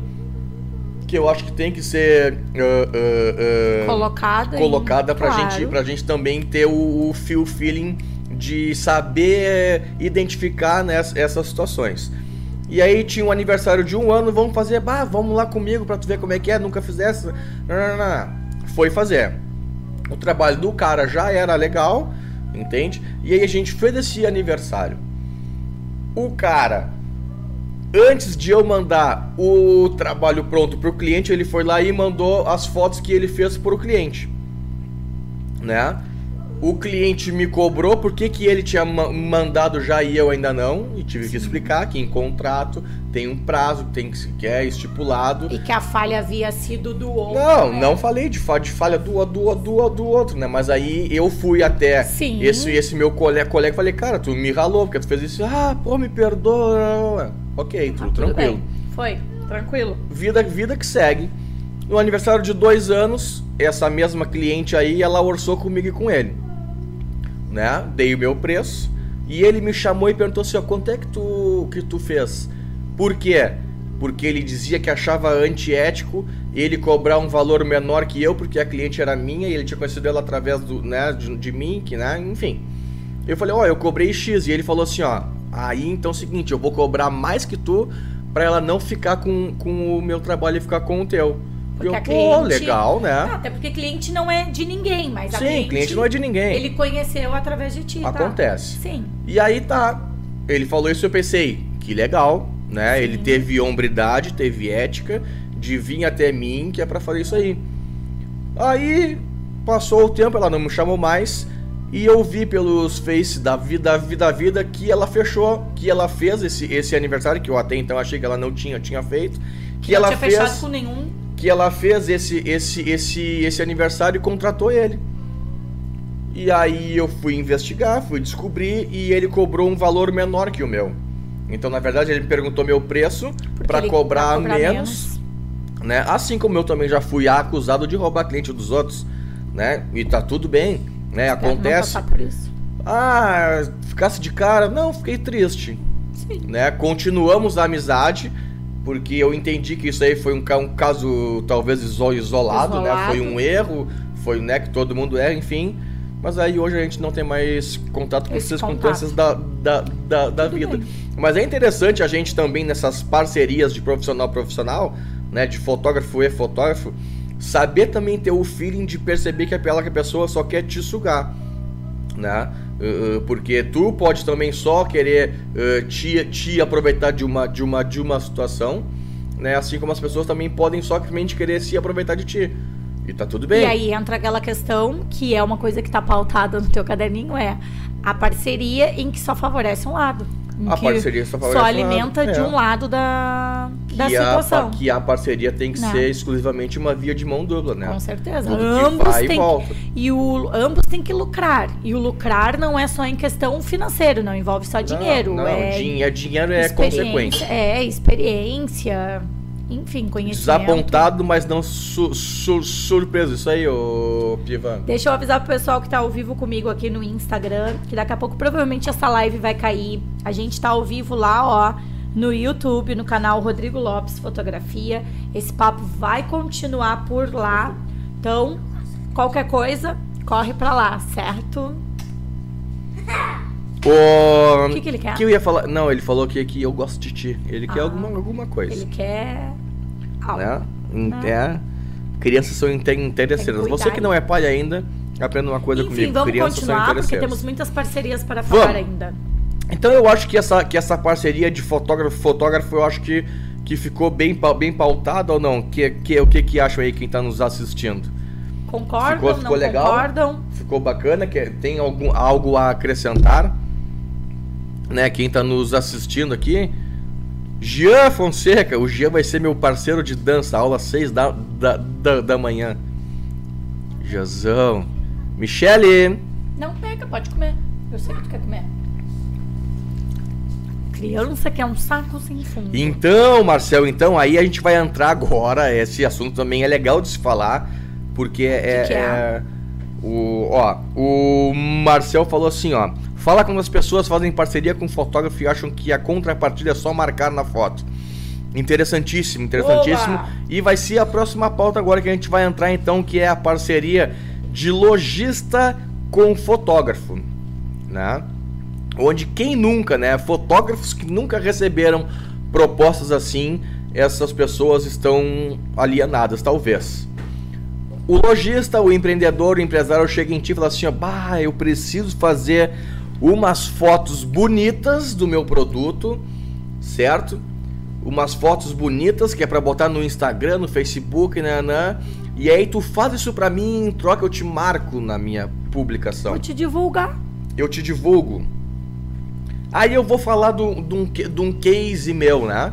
que eu acho que tem que ser uh, uh, uh, Colocada. colocada pra, claro. gente, pra gente também ter o, o feel feeling de saber identificar né, essas situações. E aí tinha um aniversário de um ano, vamos fazer, bah, vamos lá comigo pra tu ver como é que é, nunca fizesse. Não, não, não. Foi fazer. O trabalho do cara já era legal, entende? E aí a gente fez esse aniversário. O cara, antes de eu mandar o trabalho pronto pro cliente, ele foi lá e mandou as fotos que ele fez pro cliente, né? O cliente me cobrou por que, que ele tinha ma- mandado já e eu ainda não, e tive que explicar que em contrato tem um prazo tem que, que é estipulado. E que a falha havia sido do outro. Não, né? não falei de, fa- de falha do, do, do, do outro, né? Mas aí eu fui até Sim. esse, esse meu colega, colega e falei, cara, tu me ralou, porque tu fez isso. Ah, pô, me perdoa. Ok, Ah, tudo tudo tranquilo. bem. Foi, tranquilo. Vida, vida que segue. No aniversário de dois anos, essa mesma cliente aí, ela orçou comigo e com ele. Né? Dei o meu preço. E ele me chamou e perguntou assim, ó, quanto é que tu, que tu fez? Por quê? Porque ele dizia que achava antiético ele cobrar um valor menor que eu, porque a cliente era minha e ele tinha conhecido ela através do, né, de, de mim, que, né, enfim. Eu falei, ó, eu cobrei X. E ele falou assim, ó, aí então é o seguinte, eu vou cobrar mais que tu pra ela não ficar com, com o meu trabalho e ficar com o teu. Porque eu, a pô, cliente- legal, Ah, né? até porque cliente não é de ninguém, mas Sim, cliente, cliente não é de ninguém. Ele conheceu através de ti, tá? Acontece. Sim. E aí tá. Ele falou isso eu pensei, que legal, né? Ele teve hombridade, teve ética de vir até mim, que é pra fazer isso aí. Aí passou o tempo, ela não me chamou mais. E eu vi pelos Face da vida, vida, vida que ela fechou, que ela fez esse, esse aniversário, que eu até então achei que ela não tinha, tinha feito. Que não ela tinha fez. fechado com nenhum. Que ela fez esse, esse, esse, esse aniversário e contratou ele. E aí eu fui investigar, fui descobrir e ele cobrou um valor menor que o meu. Então, na verdade, ele me perguntou meu preço para cobrar, pra cobrar menos, né? Assim como eu também já fui acusado de roubar cliente dos outros, né? E tá tudo bem, né? Não Acontece. passar por isso. Ah, ficasse de cara? Não, fiquei triste Sim. né? Continuamos a amizade, porque eu entendi que isso aí foi um, um caso talvez iso- isolado, né? Isolado. Foi um erro, foi né, que todo mundo erra, enfim. Mas aí hoje a gente não tem mais contato por Esse circunstâncias da, da, da, da vida. bem. Mas é interessante a gente também nessas parcerias de profissional a profissional, né? De fotógrafo e fotógrafo, saber também ter o feeling de perceber que aquela que a pessoa só quer te sugar né? Uh, uh, porque tu pode também só querer uh, te, te aproveitar de uma, de, uma, de uma situação, né? Assim como as pessoas também podem só simplesmente querer se aproveitar de ti. E tá tudo bem. E aí entra aquela questão que é uma coisa que tá pautada no teu caderninho, é a parceria em que só favorece um lado. A parceria só lado, alimenta de é. um lado da, da que, a, situação. que a parceria tem que Né. ser exclusivamente uma via de mão dupla, né? Com certeza. Ambos vai e e o ambos têm que lucrar. E o lucrar não é só em questão financeira, não envolve só dinheiro, Não, não é din- é dinheiro é experiência- consequência. É, experiência, enfim, conhecimento. Desapontado, mas não su- su- surpreso. Isso aí, ô Piva. Deixa eu avisar pro pessoal que tá ao vivo comigo aqui no Instagram, que daqui a pouco provavelmente essa live vai cair. A gente tá ao vivo lá, ó, no YouTube, no canal Rodrigo Lopes Fotografia. Esse papo vai continuar por lá. Então, qualquer coisa, corre pra lá, certo? O que, que ele quer? que eu ia falar? Não, ele falou que, que eu gosto de ti. Ele quer Ah. alguma, alguma coisa. Ele quer. algo. né? Em- É. Crianças são inte- interesseiras. Tem que Você cuidar. que não é pai ainda, aprenda uma coisa Enfim, comigo. vamos Crianças são continuar, porque interesseiras. temos muitas parcerias para falar Vamos. ainda. Então eu acho que essa, que essa parceria de fotógrafo fotógrafo, eu acho que, que ficou bem, pau- bem pautada ou não? Que, que, o que, que acham aí quem tá nos assistindo? Concordam, Ficou- não ficou legal? concordam? Ficou bacana? Que, tem algum, algo a acrescentar? Né, quem tá nos assistindo aqui? Jean Fonseca, o Jean vai ser meu parceiro de dança, aula 6 da, da, da, da manhã. Jazão. Michele, Não pega, pode comer. Eu sei que tu quer comer. Criança que é um saco sem fundo. Então, Marcel, então aí a gente vai entrar agora. Esse assunto também é legal de se falar, porque é, que é? é- o ó, o Marcel falou assim, ó, Fala quando as pessoas fazem parceria com fotógrafo e acham que a contrapartida é só marcar na foto. Interessantíssimo, interessantíssimo. E vai ser a próxima pauta agora que a gente vai entrar então, que é a parceria de lojista com fotógrafo, né? Onde quem nunca, né? Fotógrafos que nunca receberam propostas assim, essas pessoas estão alienadas, talvez. O lojista, o empreendedor, o empresário chega em ti e fala assim: ó, bah, eu preciso fazer umas fotos bonitas do meu produto, certo? Umas fotos bonitas que é para botar no Instagram, no Facebook, né, né? E aí tu faz isso para mim, em troca eu te marco na minha publicação. Vou te divulgar. Eu te divulgo. Aí eu vou falar de um- de um case meu, né?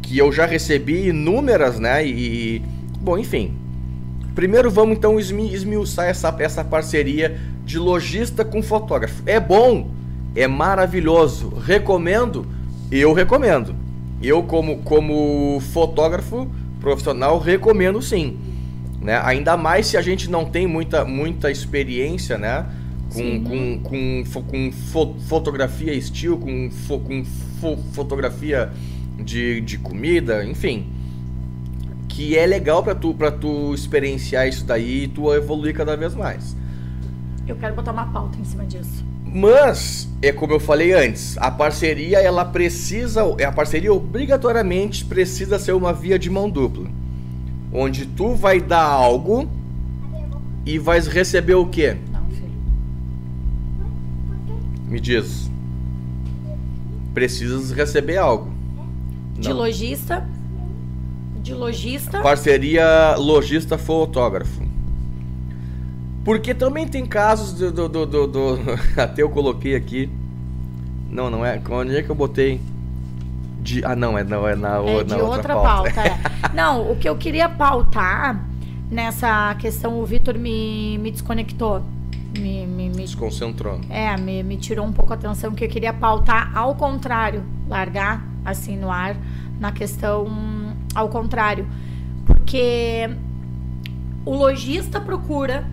Que eu já recebi inúmeras, né? E. Bom, enfim. Primeiro vamos então esmi- esmiuçar essa, essa parceria de lojista com fotógrafo. É bom, é maravilhoso. Recomendo? Eu recomendo. Eu, como, como fotógrafo profissional, recomendo sim. Né? Ainda mais se a gente não tem muita, muita experiência, né? Com, com, com, fo- com fo- fotografia estilo, com, fo- com fo- fotografia de, de comida, enfim. Que é legal pra tu, pra tu experienciar isso daí e tu evoluir cada vez mais. Eu quero botar uma pauta em cima disso. Mas, é como eu falei antes, a parceria ela precisa, é a parceria obrigatoriamente precisa ser uma via de mão dupla. Onde tu vai dar algo e vais receber o quê? Não, filho. Me diz. Precisas receber algo. De Não. lojista. De lojista. Parceria lojista fotógrafo. Porque também tem casos do, do, do, do- do- Até eu coloquei aqui. Não, não é. Onde é que eu botei? De... Ah, não, é, não, é na, É na de outra pauta. é. Não, o que eu queria pautar nessa questão, o Vitor me, me desconectou. Me, me, me, Desconcentrou. é, me, me tirou um pouco a atenção, que eu queria pautar ao contrário, largar assim no ar, na questão ao contrário. Porque o lojista procura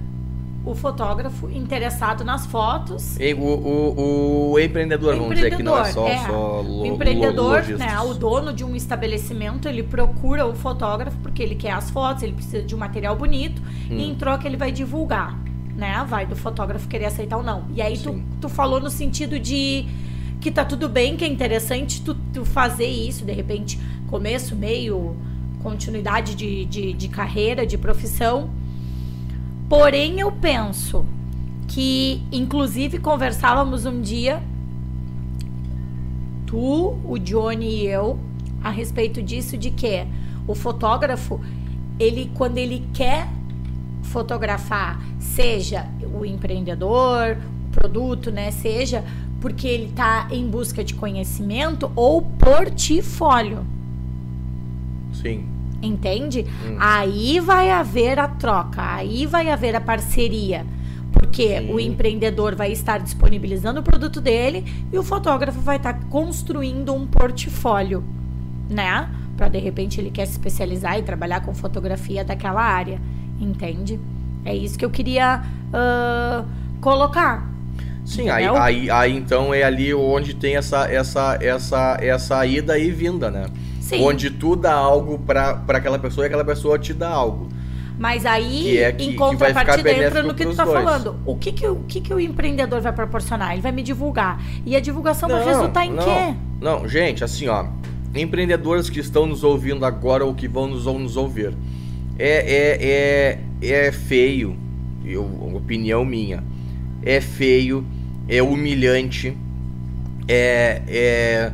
o fotógrafo interessado nas fotos E o, o, o empreendedor, vamos dizer que não é só, Empreendedor, é. só lo- O empreendedor, lojistas. né, o dono de um estabelecimento, ele procura o fotógrafo porque ele quer as fotos, ele precisa de um material bonito e Hum. em troca ele vai divulgar, né? Vai do fotógrafo querer aceitar ou não. E aí tu, tu falou no sentido de que tá tudo bem, que é interessante tu, tu fazer isso, de repente, começo, meio, continuidade de, de, de carreira, de profissão. Porém, eu penso que, inclusive, conversávamos um dia, tu, o Johnny e eu, a respeito disso, de que o fotógrafo, ele, quando ele quer fotografar, seja o empreendedor, o produto, né, seja porque ele está em busca de conhecimento ou portfólio. Sim. Entende? Hum. Aí vai haver a troca, aí vai haver a parceria. Porque Sim. o empreendedor vai estar disponibilizando o produto dele e o fotógrafo vai estar construindo um portfólio, né? Para de repente ele quer se especializar e trabalhar com fotografia daquela área, entende? É isso que eu queria ah, colocar. Sim, aí, aí, aí então é ali onde tem essa, essa, essa, essa ida e vinda, né? Sim. Onde tu dá algo pra, pra aquela pessoa e aquela pessoa te dá algo. Mas aí, Que é que- em contrapartida, entra no que tu tá dois. falando. O que que, o que que o empreendedor vai proporcionar? Ele vai me divulgar. E a divulgação vai resultar em não, quê? Não, gente, assim, ó. Empreendedores que estão nos ouvindo agora ou que vão nos, ou nos ouvir. É, é, é, é feio, eu, opinião minha. É feio, é humilhante, é. É.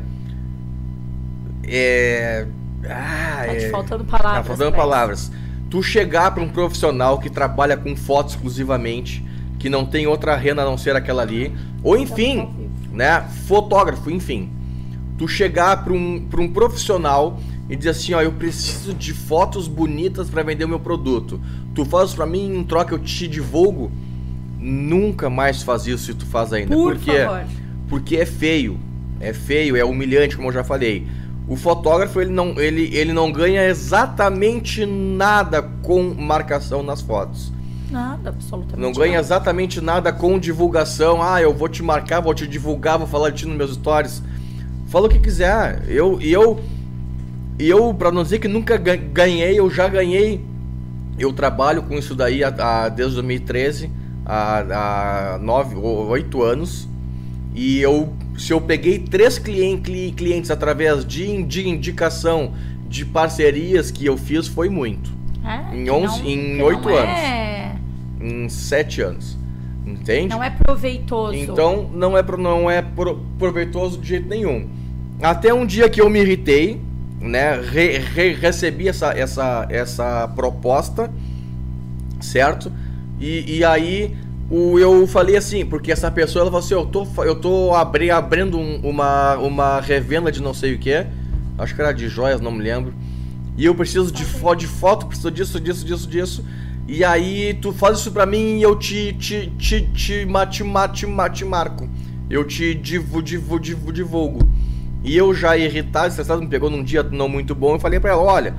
É. Ah, Tá te é- faltando palavras. Tá faltando parece. palavras. Tu chegar para um profissional que trabalha com fotos exclusivamente, que não tem outra renda a não ser aquela ali, ou enfim, Estamos ao vivo. né, fotógrafo, enfim. Tu chegar para um, pra um profissional e dizer assim, ó, eu preciso de fotos bonitas para vender o meu produto. Tu faz para mim, em troca eu te divulgo. Nunca mais faz isso se tu faz ainda. Por Por quê? favor. Porque é feio. É feio, é humilhante, como eu já falei. O fotógrafo, ele não, ele, ele não ganha exatamente nada com marcação nas fotos. Nada, absolutamente. Não ganha nada. exatamente nada com divulgação. Ah, eu vou te marcar, vou te divulgar, vou falar de ti nos meus stories. Fala o que quiser. Eu, e eu, e eu, pra não dizer que nunca ga- ganhei, eu já ganhei. Eu trabalho com isso daí há, há- desde 2013, há, há nove, ou oito anos. E eu, se eu peguei três clien- cli- clientes através de, de indicação de parcerias que eu fiz, foi muito. É, em que 11 não- em que oito não É, Em sete anos. Entende? não é proveitoso. Então não é, pro- não é pro- proveitoso de jeito nenhum. Até um dia que eu me irritei, né? re- re- recebi essa, essa, essa proposta, certo? E, e aí o, eu falei assim, porque essa pessoa ela falou assim, eu tô, eu tô abri, abrindo um- uma, uma revenda de não sei o que, acho que era de joias, não me lembro. E eu preciso de, fo de foto, preciso disso, disso, disso, disso. E aí tu faz isso pra mim e eu te te te te, te, te, ma- te marco. Eu te divu, divu, divu, divulgo. E eu já irritado, estressado, me pegou num dia não muito bom, eu falei pra ela, olha,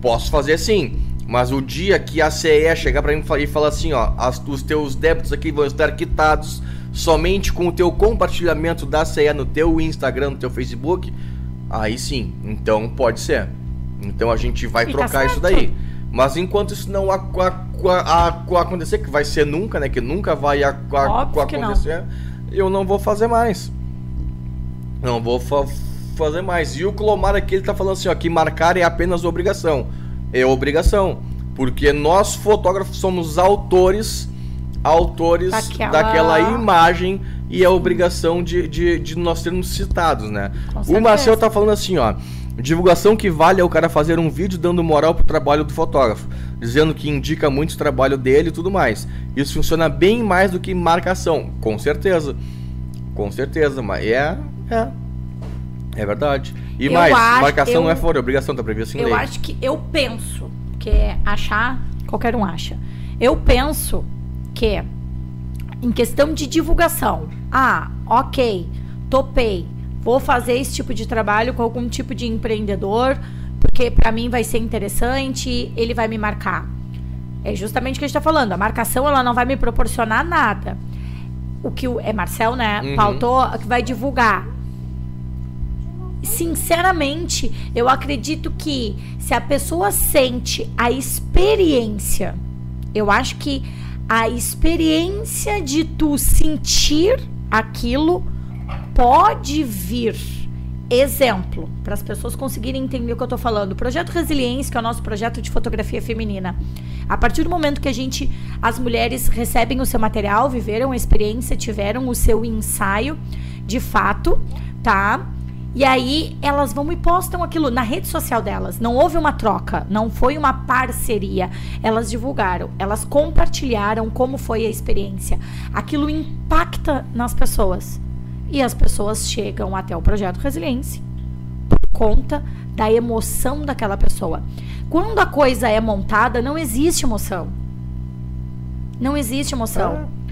posso fazer sim, mas o dia que a CE chegar pra mim e fa- falar assim, ó, as- os teus débitos aqui vão estar quitados somente com o teu compartilhamento da CE no teu Instagram, no teu Facebook, aí sim, então pode ser. Então a gente vai E tá trocar isso certo. daí. Mas enquanto isso não ac- ac- ac- acontecer, que vai ser nunca, né? Que nunca vai ac- ac- Óbvio que não. acontecer, eu não vou fazer mais. Não vou fa- fazer mais. E o Clomar aqui, ele tá falando assim, ó, que marcar é apenas obrigação. É obrigação. Porque nós, fotógrafos, somos autores autores Daquela- daquela imagem e é obrigação de, de, de nós sermos citados, né? O. Marcel tá falando assim, ó. Divulgação que vale é o cara fazer um vídeo dando moral pro trabalho do fotógrafo, dizendo que indica muito o trabalho dele e tudo mais. Isso funciona bem mais do que marcação, com certeza. Com certeza, mas é. É. É verdade. E Eu mais, acho- marcação eu- não é fora, é obrigação, tá previsto em Eu lei. acho que eu penso que é achar, qualquer um acha. Eu penso que em questão de divulgação, ah, ok, topei, vou fazer esse tipo de trabalho com algum tipo de empreendedor, porque para mim vai ser interessante, ele vai me marcar. É justamente o que a gente tá falando. A marcação ela não vai me proporcionar nada. O que o, é Marcel, né? Uhum. Pautou que vai divulgar sinceramente, eu acredito que se a pessoa sente a experiência, eu acho que a experiência de tu sentir aquilo pode vir. Exemplo, para as pessoas conseguirem entender o que eu tô falando. O projeto Resiliência, que é o nosso projeto de fotografia feminina. A partir do momento que a gente, as mulheres recebem o seu material, viveram a experiência, tiveram o seu ensaio, de fato, tá? E aí elas vão e postam aquilo na rede social delas. Não houve uma troca, não foi uma parceria. Elas divulgaram, elas compartilharam como foi a experiência. Aquilo impacta nas pessoas. E as pessoas chegam até o projeto Resiliência por conta da emoção daquela pessoa. Quando a coisa é montada, não existe emoção. Não existe emoção. É.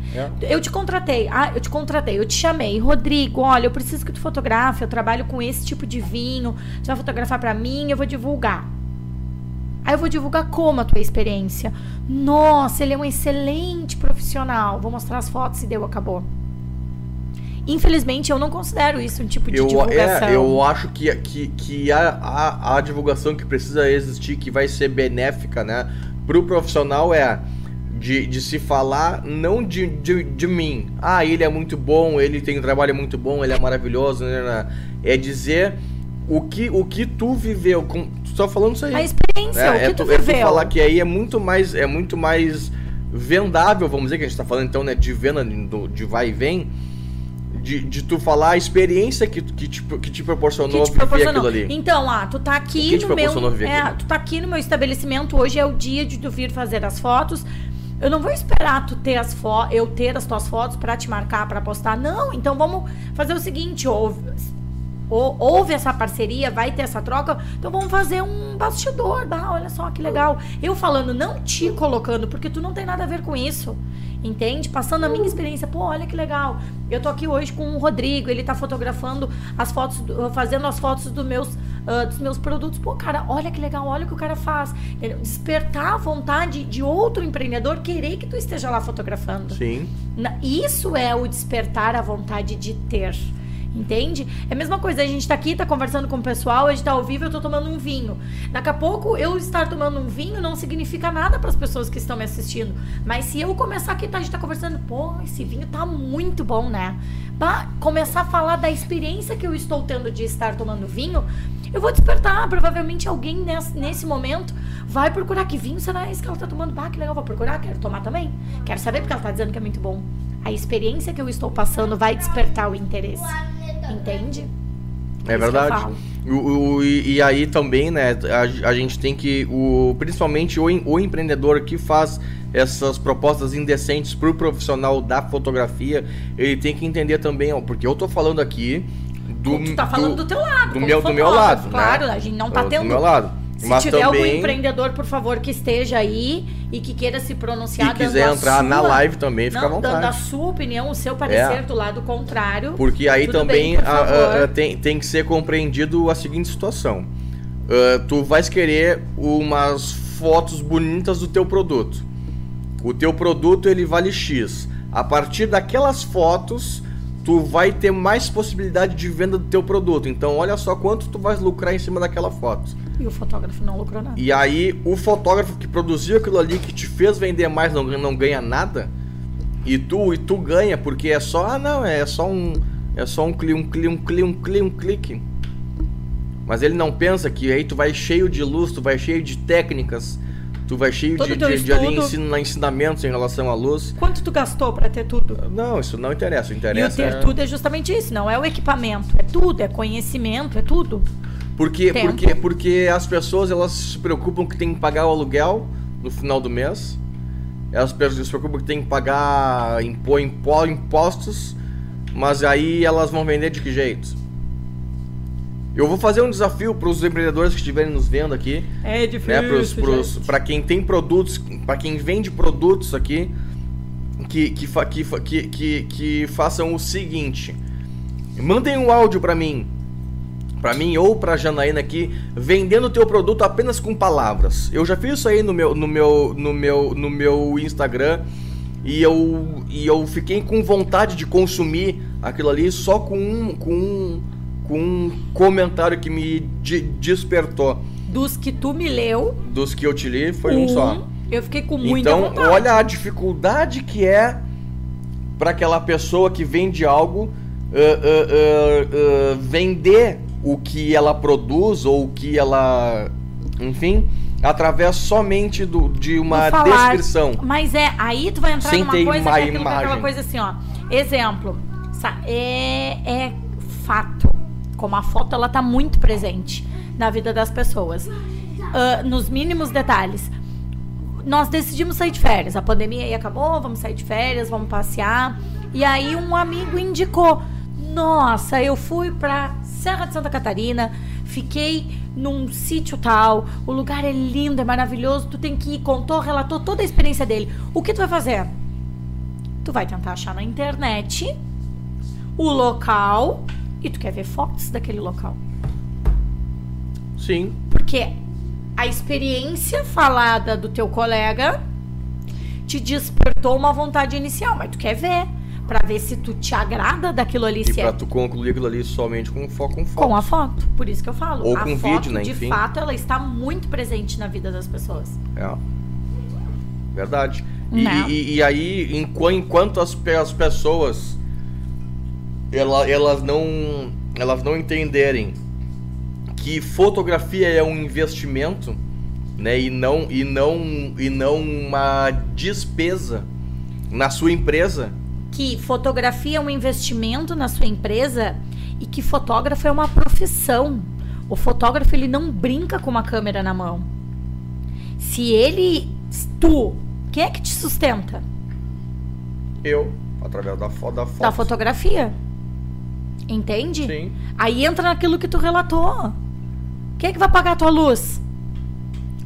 Eu te contratei, ah, eu te contratei, eu te chamei, Rodrigo, olha, eu preciso que tu fotografe, eu trabalho com esse tipo de vinho, tu vai fotografar pra mim, eu vou divulgar. Aí eu vou divulgar como a tua experiência. Nossa, ele é um excelente profissional. Vou mostrar as fotos e deu, acabou. Infelizmente, eu não considero isso um tipo de Eu, divulgação. é, eu acho que, que, que a, a, a divulgação que precisa existir, que vai ser benéfica, né, pro profissional é de, de se falar não de, de, de mim. Ah, ele é muito bom, ele tem um trabalho muito bom, ele é maravilhoso, né, né, né. É dizer o que, o que tu viveu. Com, tu tá falando isso aí. A experiência, É, o que é tu tu, é tu viveu. falar que aí é muito mais é muito mais vendável, vamos dizer que a gente tá falando então, né, de venda de vai e vem, de, de tu falar a experiência que, que, te, que te proporcionou que te viver proporcionou. aquilo ali. Então, ah, tu tá aqui que no meu, é, tu tá aqui no meu estabelecimento, hoje é o dia de tu vir fazer as fotos. Eu não vou esperar tu ter as eu ter as tuas fotos pra te marcar, pra postar. Não, então vamos fazer o seguinte, ouve, ou- houve essa parceria, vai ter essa troca, então vamos fazer um bastidor. Ah, olha só que legal. Eu falando, não te colocando, porque tu não tem nada a ver com isso. Entende? Passando a minha experiência. Pô, olha que legal. Eu tô aqui hoje com o Rodrigo, ele tá fotografando as fotos, do- fazendo as fotos dos meus, ah, dos meus produtos. Pô, cara, olha que legal, olha o que o cara faz. Entendeu? Despertar a vontade de outro empreendedor querer que tu esteja lá fotografando. Sim. Isso é o despertar a vontade de ter. Entende? É a mesma coisa, a gente tá aqui, tá conversando com o pessoal, a gente tá ao vivo, eu tô tomando um vinho. Daqui a pouco, eu estar tomando um vinho não significa nada para as pessoas que estão me assistindo. Mas se eu começar aqui, tá, a gente tá conversando, pô, esse vinho tá muito bom, né? Bah, começar a falar da experiência que eu estou tendo de estar tomando vinho, eu vou despertar. Provavelmente alguém nesse, nesse momento vai procurar que vinho será esse que ela tá tomando. Bah, que legal, vou procurar, quero tomar também. Quero saber porque ela tá dizendo que é muito bom. A experiência que eu estou passando vai despertar o interesse. Entende? É eu verdade. O, o- e, aí também, né, a, a gente tem que, o, principalmente o, o empreendedor que faz essas propostas indecentes pro profissional da fotografia, ele tem que entender também, ó, porque eu tô falando aqui do, tu tá falando do, teu lado. do meu, do meu lado, Claro, né? a gente não tá do tendo. meu lado. Se Mas tiver algum também, empreendedor, por favor, que esteja aí e que queira se pronunciar e quiser entrar na sua- live também, fica à não, dando a vontade. sua opinião, o seu parecer É. do lado contrário. Porque aí também bem, a- a- tem, tem que ser compreendido a seguinte situação. Ah, tu vais querer umas fotos bonitas do teu produto. O teu produto ele vale X. A partir daquelas fotos, tu vai ter mais possibilidade de venda do teu produto. Então olha só quanto tu vais lucrar em cima daquela foto. E o fotógrafo não lucrou nada. E aí o fotógrafo que produziu aquilo ali, que te fez vender mais, não, não ganha nada. E tu, e tu ganha, porque é só, ah não, é só um. É só um cli, um cli, um cli, um cli, um clique. Mas ele não pensa que aí tu vai cheio de luz, tu vai cheio de técnicas, tu vai cheio Todo de, de, de ensina- ensinamentos em relação à luz. Quanto tu gastou pra ter tudo? Não, isso não interessa. O E o interessa ter é- tudo é justamente isso, não é o equipamento, é tudo, é conhecimento, é tudo. Porque, Tempo. porque, porque as pessoas elas se preocupam que tem que pagar o aluguel no final do mês. Elas se preocupam que tem que pagar impo, impo, impostos. Mas aí elas vão vender de que jeito? Eu vou fazer um desafio para os empreendedores que estiverem nos vendo aqui, É né? Pros, pros, para quem tem produtos, para quem vende produtos aqui, que, que, que, que, que façam o seguinte: mandem um áudio para mim, para mim ou para Janaína aqui, vendendo o teu produto apenas com palavras. Eu já fiz isso aí no meu, no meu, no meu, no meu Instagram. E eu, e eu fiquei com vontade de consumir aquilo ali só com um, com um, com um comentário que me de- despertou Dos que tu me leu, dos que eu te li foi um, só. Eu fiquei com muita Então, vontade. olha a dificuldade que é para aquela pessoa que vende algo ah, ah, ah, ah, vender o que ela produz ou o que ela. Enfim, através somente do, de uma descrição. Mas é, aí tu vai entrar Sem numa coisa ima- que é aquilo, é aquela coisa assim, ó. Exemplo, é, é fato. Como a foto, ela tá muito presente na vida das pessoas. Ah, nos mínimos detalhes. Nós decidimos sair de férias. A pandemia aí acabou, vamos sair de férias, vamos passear. E aí um amigo indicou: Nossa, eu fui pra Serra de Santa Catarina, fiquei num sítio tal, o lugar é lindo, é maravilhoso, tu tem que ir, contou, relatou toda a experiência dele. O que tu vai fazer? Tu vai tentar achar na internet o local e tu quer ver fotos daquele local. Sim, Porque a experiência falada do teu colega te despertou uma vontade inicial, mas tu quer ver Pra ver se tu te agrada daquilo ali, e pra é tu concluir aquilo ali somente com foco com foto. com a foto. Por isso que eu falo. Ou a com foto, vídeo, né, de enfim. fato, ela está muito presente na vida das pessoas. É. Verdade. E, Não. e- e aí, enqu- enquanto as, as pessoas ela- elas não elas não entenderem que fotografia é um investimento, né, e não e não e não uma despesa na sua empresa, Que fotografia é um investimento na sua empresa e que fotógrafo é uma profissão. O fotógrafo, ele não brinca com uma câmera na mão. Se ele... Tu, quem é que te sustenta? eu através da da foto. Da fotografia. Entende? Sim. Aí entra naquilo que tu relatou. Quem é que vai pagar a tua luz?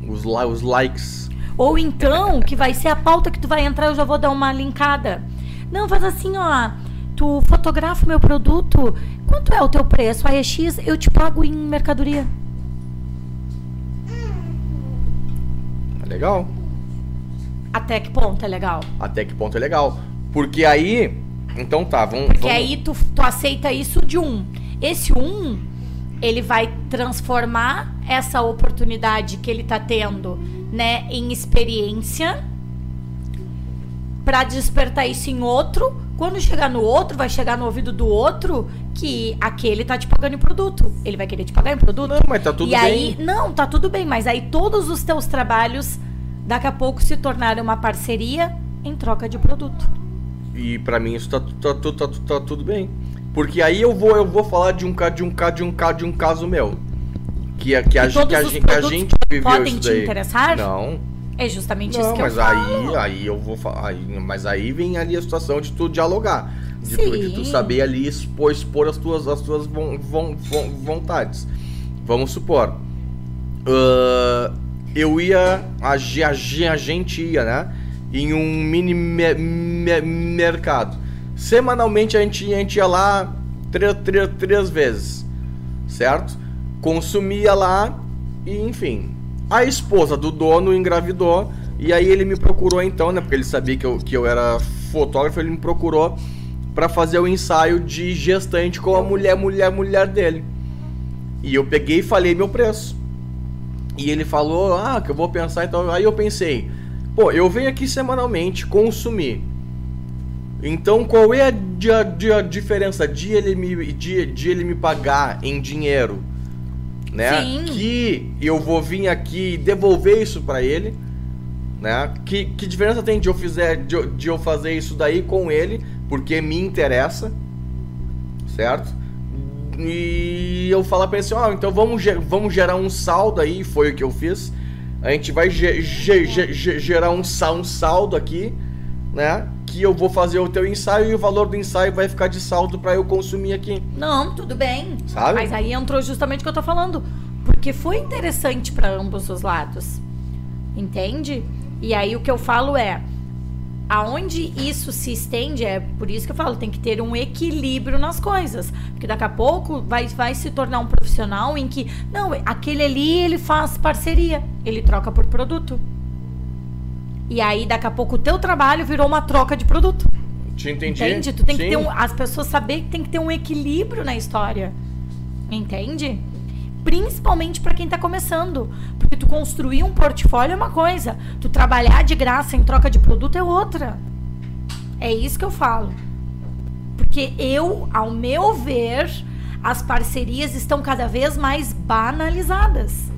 Os, os likes. Ou então, que vai ser a pauta que tu vai entrar, eu já vou dar uma linkada. Não, faz assim, ó. Tu fotografa o meu produto, quanto é o teu preço? A EX, eu te pago em mercadoria. É legal. Até que ponto é legal? Até que ponto é legal. Porque aí então tá, vamos. Porque vamos- aí tu, tu aceita isso de um. Esse um, ele vai transformar essa oportunidade que ele tá tendo, né, em experiência pra despertar isso em outro. Quando chegar no outro, vai chegar no ouvido do outro que aquele tá te pagando em produto. Ele vai querer te pagar em produto. Não, mas tá tudo e bem. aí, não, tá tudo bem, mas aí todos os teus trabalhos daqui a pouco se tornarem uma parceria em troca de produto. E pra mim isso tá, tá, tá, tá, tá tudo bem. Porque aí eu vou, eu vou falar de um ca- de um ca- de um ca- de um caso meu. Que, é- que, a, E que, a, que a gente viveu podem isso te daí. interessar? Não, É justamente isso não, que mas eu falo. aí, aí eu vou falar. Mas aí vem ali a situação de tu dialogar. De, tu, de tu saber ali expor, expor as tuas, as tuas von- von- von- vontades. Vamos supor. ah, eu ia. A, a, a gente ia, né? Em um mini me- me- mercado. Semanalmente a gente, a gente ia lá três, três, três vezes. Certo? Consumia lá e enfim. A esposa do dono engravidou. E aí ele me procurou então, né? Porque ele sabia que eu, que eu era fotógrafo, ele me procurou para fazer o ensaio de gestante com a mulher, mulher, mulher dele. E eu peguei e falei meu preço. E ele falou, ah, que eu vou pensar então. Aí eu pensei, pô, eu venho aqui semanalmente consumir. Então qual é a, a a diferença de ele, me, de, de ele me pagar em dinheiro? Né? Sim. Que eu vou vir aqui e devolver isso para ele. Né? Que, que diferença tem de eu, fizer, de, de eu fazer isso daí com ele? Porque me interessa. Certo? E eu falar pra ele assim, ó, então vamos, vamos gerar um saldo aí, foi o que eu fiz. A gente vai ge- ge- ge- ge- gerar um, um saldo aqui, né? Que eu vou fazer o teu ensaio e o valor do ensaio vai ficar de saldo pra eu consumir aqui. Não, tudo bem. Sabe? Mas aí entrou justamente o que eu tô falando. Porque foi interessante para ambos os lados. Entende? E aí o que eu falo é. Aonde isso se estende, é por isso que eu falo, tem que ter um equilíbrio nas coisas. Porque daqui a pouco vai, vai se tornar um profissional em que, não, aquele ali ele faz parceria, ele troca por produto. E aí daqui a pouco o teu trabalho virou uma troca de produto. Te entendi? Entende? Tu tem que Sim. ter um, as pessoas saber que tem que ter um equilíbrio na história. Entende? Principalmente pra quem tá começando, porque tu construir um portfólio é uma coisa, tu trabalhar de graça em troca de produto é outra. É isso que eu falo. Porque eu, ao meu ver, as parcerias estão cada vez mais banalizadas.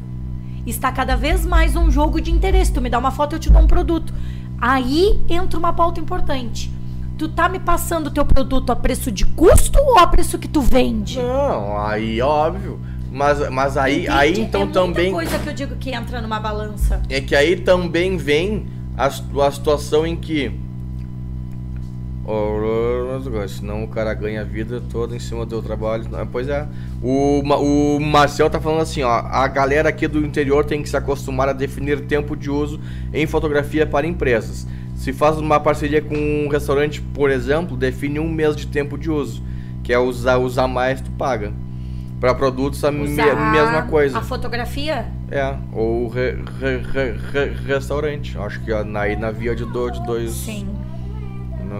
Está cada vez mais um jogo de interesse. Tu me dá uma foto, eu te dou um produto. Aí entra uma pauta importante. Tu tá me passando o teu produto a preço de custo ou a preço que tu vende? Não, aí óbvio. Mas, mas aí, aí Entende? então é muita também. coisa que eu digo que entra numa balança. É que aí também vem a, a situação em que. Senão o cara ganha a vida toda em cima do trabalho. Pois é. O, o Marcel tá falando assim, ó. A galera aqui do interior tem que se acostumar a definir tempo de uso em fotografia para empresas. Se faz uma parceria com um restaurante, por exemplo, define um mês de tempo de uso. Que é usar, usar mais, tu paga. Para produtos a me- mesma coisa. A fotografia? É, ou re, re- re- re- restaurante. Acho que aí na via de, do, de dois. Sim.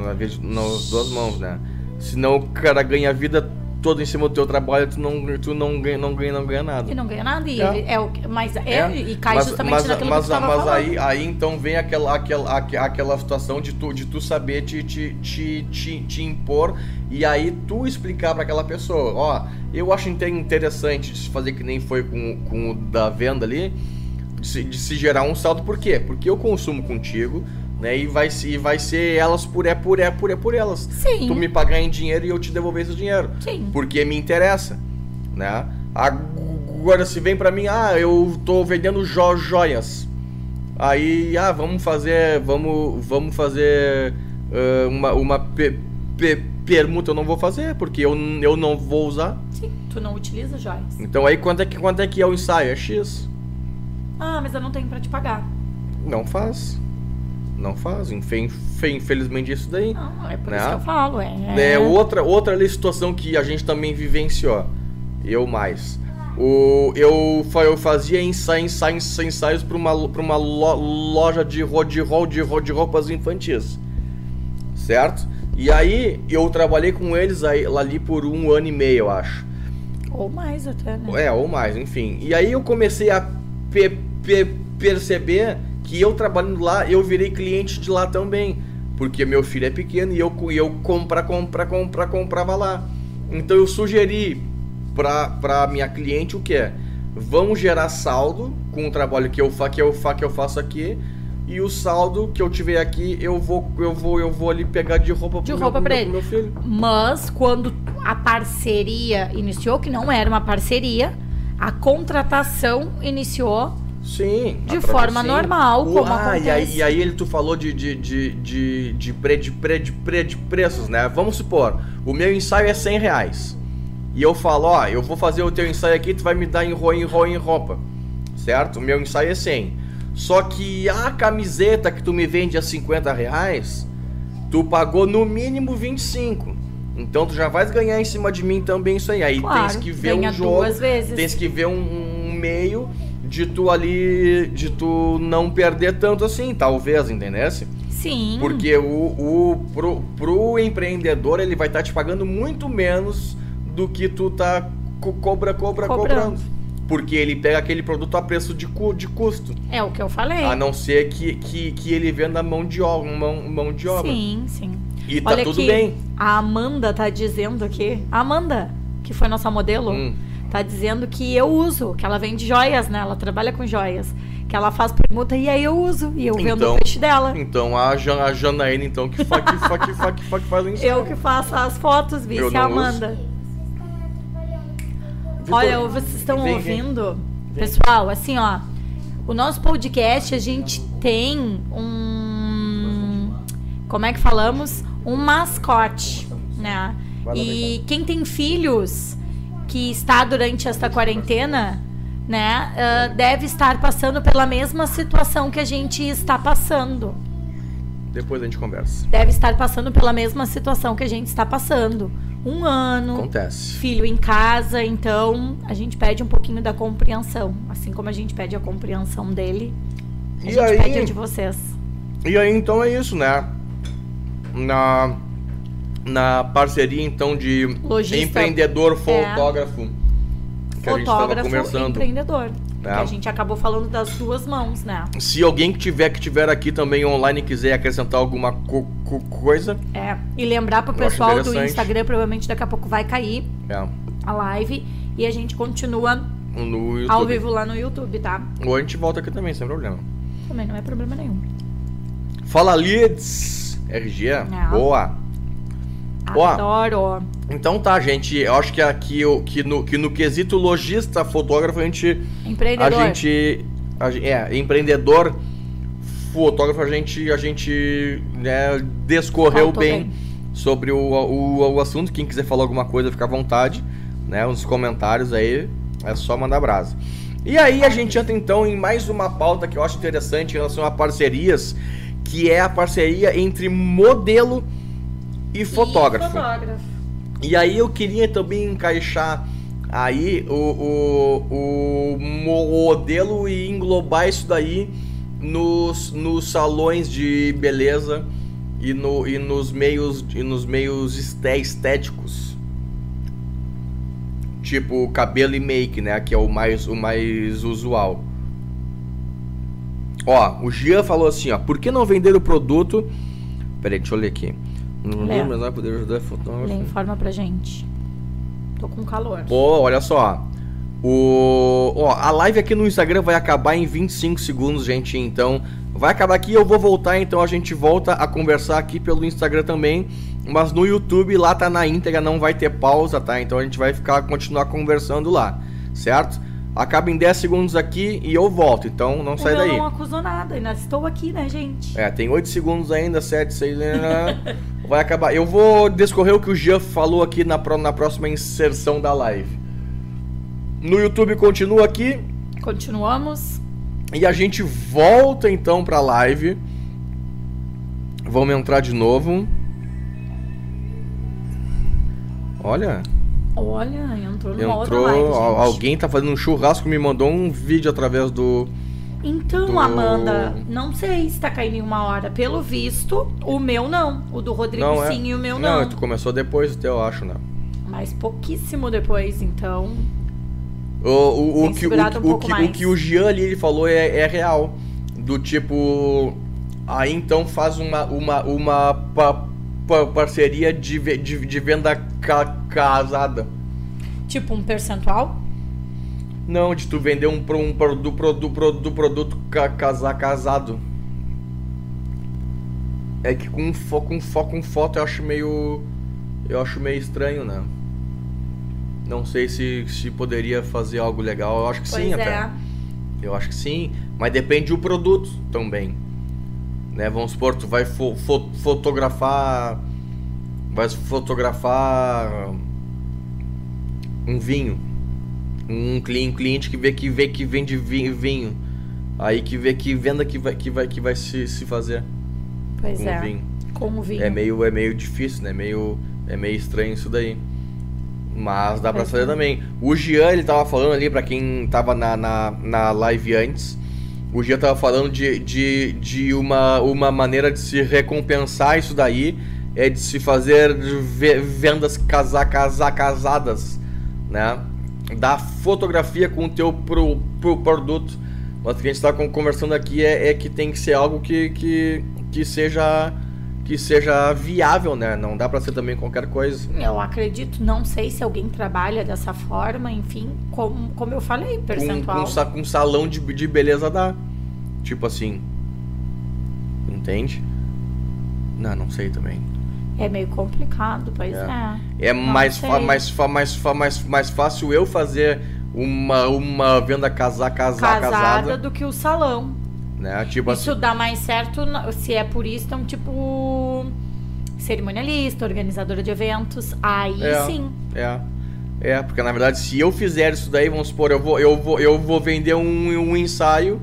Na, via de nas duas mãos, né? Senão o cara ganha vida toda em cima do teu trabalho, tu não, tu não, ganha, não, ganha, não ganha nada. E não ganha nada. E É. é o mas é, É, e cai mas, justamente mas, naquilo mas, que tu mas falando. aí, aí então vem aquela, aquela, aque- aquela situação de tu, de tu saber te, te, te, te, te impor e aí tu explicar para aquela pessoa, ó, eu acho inte- interessante fazer que nem foi com, com o da venda ali, de se, de se gerar um saldo, por quê? Porque eu consumo contigo, né, e vai, e vai ser elas por é, por é, por é, por elas. Sim. Tu me pagar em dinheiro e eu te devolver esse dinheiro Sim. porque me interessa, né? Agora se vem pra mim, ah, eu tô vendendo jo joias. Aí, ah, vamos fazer, vamos, vamos fazer ah, uma, uma pe- pe- permuta, eu não vou fazer, porque eu, eu não vou usar. Sim. Tu não utiliza joias. Então aí quanto é que quanto é que é o ensaio? É X. Ah, mas eu não tenho pra te pagar. Não faz. Não faz. Infe- infe- Infelizmente isso daí. Não, é por Né? isso que eu falo. É, É outra, outra situação que a gente também vivenciou. Eu mais. O, eu, eu fazia ensaio, ensaio, ensaio- ensaios para uma, pra uma lo- loja de, de, de, de roupas infantis. Certo? E aí eu trabalhei com eles aí, ali por um ano e meio, eu acho. Ou mais até, né? É, ou mais, enfim. E aí eu comecei a pe- pe- perceber que eu trabalhando lá, eu virei cliente de lá também. Porque meu filho é pequeno e eu, eu compra, compra, compra, comprava lá. Então eu sugeri pra, pra minha cliente o que é? Vamos gerar saldo com o trabalho que eu, fa, que, eu, fa, que eu faço aqui. E o saldo que eu tiver aqui, eu vou, eu vou, eu vou ali pegar de roupa De pro roupa pro ele. meu filho. Mas quando a parceria iniciou, que não era uma parceria, a contratação iniciou Sim. De forma normal, como ah, e aí, acontece. e aí ele tu falou de, de, de, de, de, pre, de, pre, de, pre, de preços, né? Vamos supor, o meu ensaio é 100 reais. E eu falo, ó, eu vou fazer o teu ensaio aqui, tu vai me dar em roupa, em roupa, em roupa. Certo? O meu ensaio é 100. Só que a camiseta que tu me vende a 50 reais, tu pagou no mínimo 25. Então tu já vais ganhar em cima de mim também isso aí. Aí Claro, tens que ver um jogo. duas vezes. Tens que ver um, um meio de tu ali. de tu não perder tanto assim, talvez, entendesse? Sim. Porque o, o pro, pro empreendedor ele vai estar te pagando muito menos do que tu tá co- cobra, cobra, Cobrando. cobrando. Porque ele pega aquele produto a preço de, cu, de custo. É o que eu falei. A não ser que, que, que ele venda mão de obra, mão, mão de obra. Sim, sim. E tá Olha tudo aqui, bem. A Amanda tá dizendo aqui. A Amanda, que foi nossa modelo, Hum. Tá dizendo que eu uso, que ela vende joias, né? Ela trabalha com joias. Que ela faz permuta e aí eu uso. E eu vendo Então- o peixe dela. Então a, Jan, a Janaína, então, que, fa, que, fa, que, fa, que, que faz. Eu que faço as fotos, Eu vice a uso. Amanda. Vitor, Olha, vocês estão vem, vem. ouvindo? Pessoal, assim, ó. O nosso podcast, a gente tem um. Como é que falamos? Um mascote, né? E quem tem filhos que está durante esta quarentena, né, ah, deve estar passando pela mesma situação que a gente está passando. Depois a gente conversa. Deve estar passando pela mesma situação que a gente está passando. Um ano, Acontece. filho em casa, então a gente pede um pouquinho da compreensão. Assim como a gente pede a compreensão dele, a E gente aí? pede a de vocês. E aí, então é isso, né? Na, na parceria, então, de Lojista, é. empreendedor fotógrafo que a gente Fotógrafo conversando. empreendedor. É. a gente acabou falando das duas mãos, né? Se alguém que tiver que tiver aqui também online quiser acrescentar alguma co- co- coisa, É. E lembrar pro pessoal do. Instagram, provavelmente daqui a pouco vai cair é, a live e a gente continua ao vivo lá no YouTube, tá? Ou a gente volta aqui também, sem problema. Também não é problema nenhum. Fala Leads, RG, Não. Boa. Ó. Adoro. Então tá, gente, eu acho que aqui que no, que no quesito lojista, fotógrafo, a gente A Empreendedor. gente. a é, empreendedor, fotógrafo, a gente, a gente né, descorreu Faltou bem, bem. sobre o, o, o assunto. Quem quiser falar alguma coisa, fica à vontade, né? Nos comentários aí, é só mandar brasa. E aí a gente entra então em mais uma pauta que eu acho interessante em relação a parcerias, que é a parceria entre modelo e fotógrafo. E fotógrafo. E aí eu queria também encaixar aí o, o, o modelo e englobar isso daí nos, nos salões de beleza e, no, e nos meios e nos meios esté- estéticos. Tipo cabelo e make, né? Que é o mais, o mais usual. Ó, o Gian falou assim, ó. Por que não vender o produto... Peraí, deixa eu ler aqui. Lê. mas vai poder ajudar fotógrafo. Lê, informa pra gente. Tô com calor. Pô, olha só. O, ó, a live aqui no Instagram vai acabar em 25 segundos, gente. Então, vai acabar aqui. Eu vou voltar. Então, a gente volta a conversar aqui pelo Instagram também. Mas no YouTube, lá tá na íntegra, não vai ter pausa, tá? Então, a gente vai ficar continuar conversando lá, certo? Acaba em 10 segundos aqui e eu volto. Então, não o sai daí. não acusou nada, ainda estou aqui, né, gente? É, tem 8 segundos ainda, 7, 6. Vai acabar. Eu vou descorrer o que o Jean falou aqui na, pro- na próxima inserção da live. No YouTube continua aqui Continuamos. e a gente volta então pra live. Vamos entrar de novo. Olha, Olha, entrou numa outra Entrou, live, al- gente. alguém tá fazendo um churrasco, me mandou um vídeo através do. Então, do- Amanda, não sei se tá caindo em uma hora. Pelo visto, o meu não. O do Rodrigo Não, é. sim e o meu Não, não. tu começou depois, até eu acho, né? Mas pouquíssimo depois, então. O, o, o, que, o, um o que, o mais. que o Jean ali ele falou é, é real. Do tipo. Aí então faz uma, uma, uma pa- pa- parceria de, de, de venda ca- casada. Tipo um percentual? Não, de tu vender um, pro- um produto, produto, produto, produto ca- casa- casado. É que com foco, com foco, com foto eu acho meio. Eu acho meio estranho, né? Não sei se, se poderia fazer algo legal. Eu acho que Pois sim, é. até. Eu acho que sim, mas depende do produto também. Né? Vamos supor, tu vai fo- fo- fotografar. Vai fotografar um vinho. Um cli- cliente que vê que vê que vende vi- vinho. Aí que vê que venda que vai, que vai, que vai se, se fazer Pois com é. vinho. Com o vinho. É meio, é meio difícil, né? Meio, é meio estranho isso daí. Mas dá pra fazer é. também. O Jean, ele tava falando ali, pra quem tava na, na, na live antes, o Jean tava falando de, de, de uma, uma maneira de se recompensar isso daí, é de se fazer ve- vendas casa, casa, casadas, né? Da fotografia com o teu pro, pro produto. Mas o que a gente tá con- conversando aqui é, é que tem que ser algo que, que, que seja que seja viável, né? Não dá pra ser também qualquer coisa. Eu acredito, não sei se alguém trabalha dessa forma, enfim, como, como eu falei, Com, percentual. com, sa- com salão de, de beleza dá. Tipo assim. Entende? Não, não sei também. É meio complicado, pois É. é. É mais, fa- mais, fa- mais, fa- mais, mais fácil eu fazer uma, uma venda casar, casar, Casada, casada, do que o salão. né? Tipo Isso assim. dá mais certo se é purista, um tipo cerimonialista, organizadora de eventos. Aí É. sim. É. É, porque na verdade, se eu fizer isso daí, vamos supor, eu vou, eu vou, eu vou vender um, um ensaio,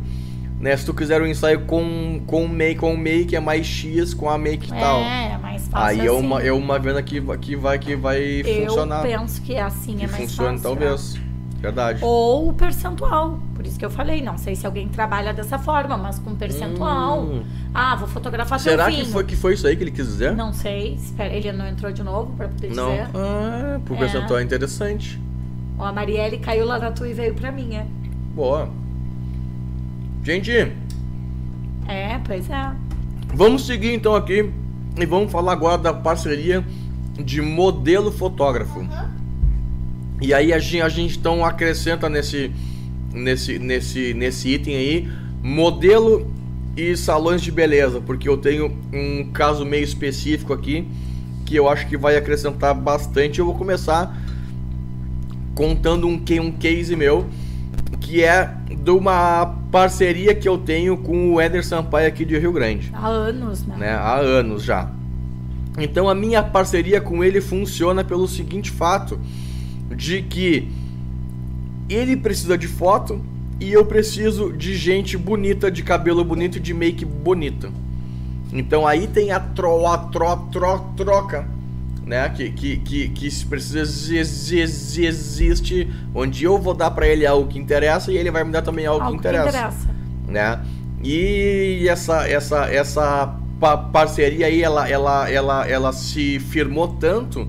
né? Se tu quiser um ensaio com, com make, com make é mais X, com a make e tal. É, é mais fácil Aí assim. é uma, é uma venda que, que vai, que vai Eu funcionar. penso que assim que é mais funcione, fácil. talvez. Verdade. Ou o percentual. Por isso que eu falei, não sei se alguém trabalha dessa forma, mas com percentual. Hum. Ah, vou fotografar Será que foi, que foi isso aí que ele quis dizer? Não sei, espera, ele não entrou de novo pra poder Não. dizer. Ah, pro É. percentual é interessante. Ó, a Marielle caiu lá na tua e veio pra mim, é? Boa. Gente, É, pois é. Vamos seguir então aqui e vamos falar agora da parceria de modelo fotógrafo. E aí a gente, a gente então acrescenta nesse, nesse, nesse, nesse item aí modelo e salões de beleza, porque eu tenho um caso meio específico aqui que eu acho que vai acrescentar bastante. Eu vou começar contando um, um case meu que é de uma parceria que eu tenho com o Éder Sampaio aqui de Rio Grande Há anos, né? né, há anos já. Então a minha parceria com ele funciona pelo seguinte fato de que ele precisa de foto e eu preciso de gente bonita, de cabelo bonito e de make bonita. Então aí tem a tro, a tro, tro, troca, né? Que, que, que, que se precisa ex- ex- existe, onde eu vou dar pra ele algo que interessa e ele vai me dar também algo, Algo que interessa né? E essa essa essa pa- parceria aí ela ela ela ela se firmou tanto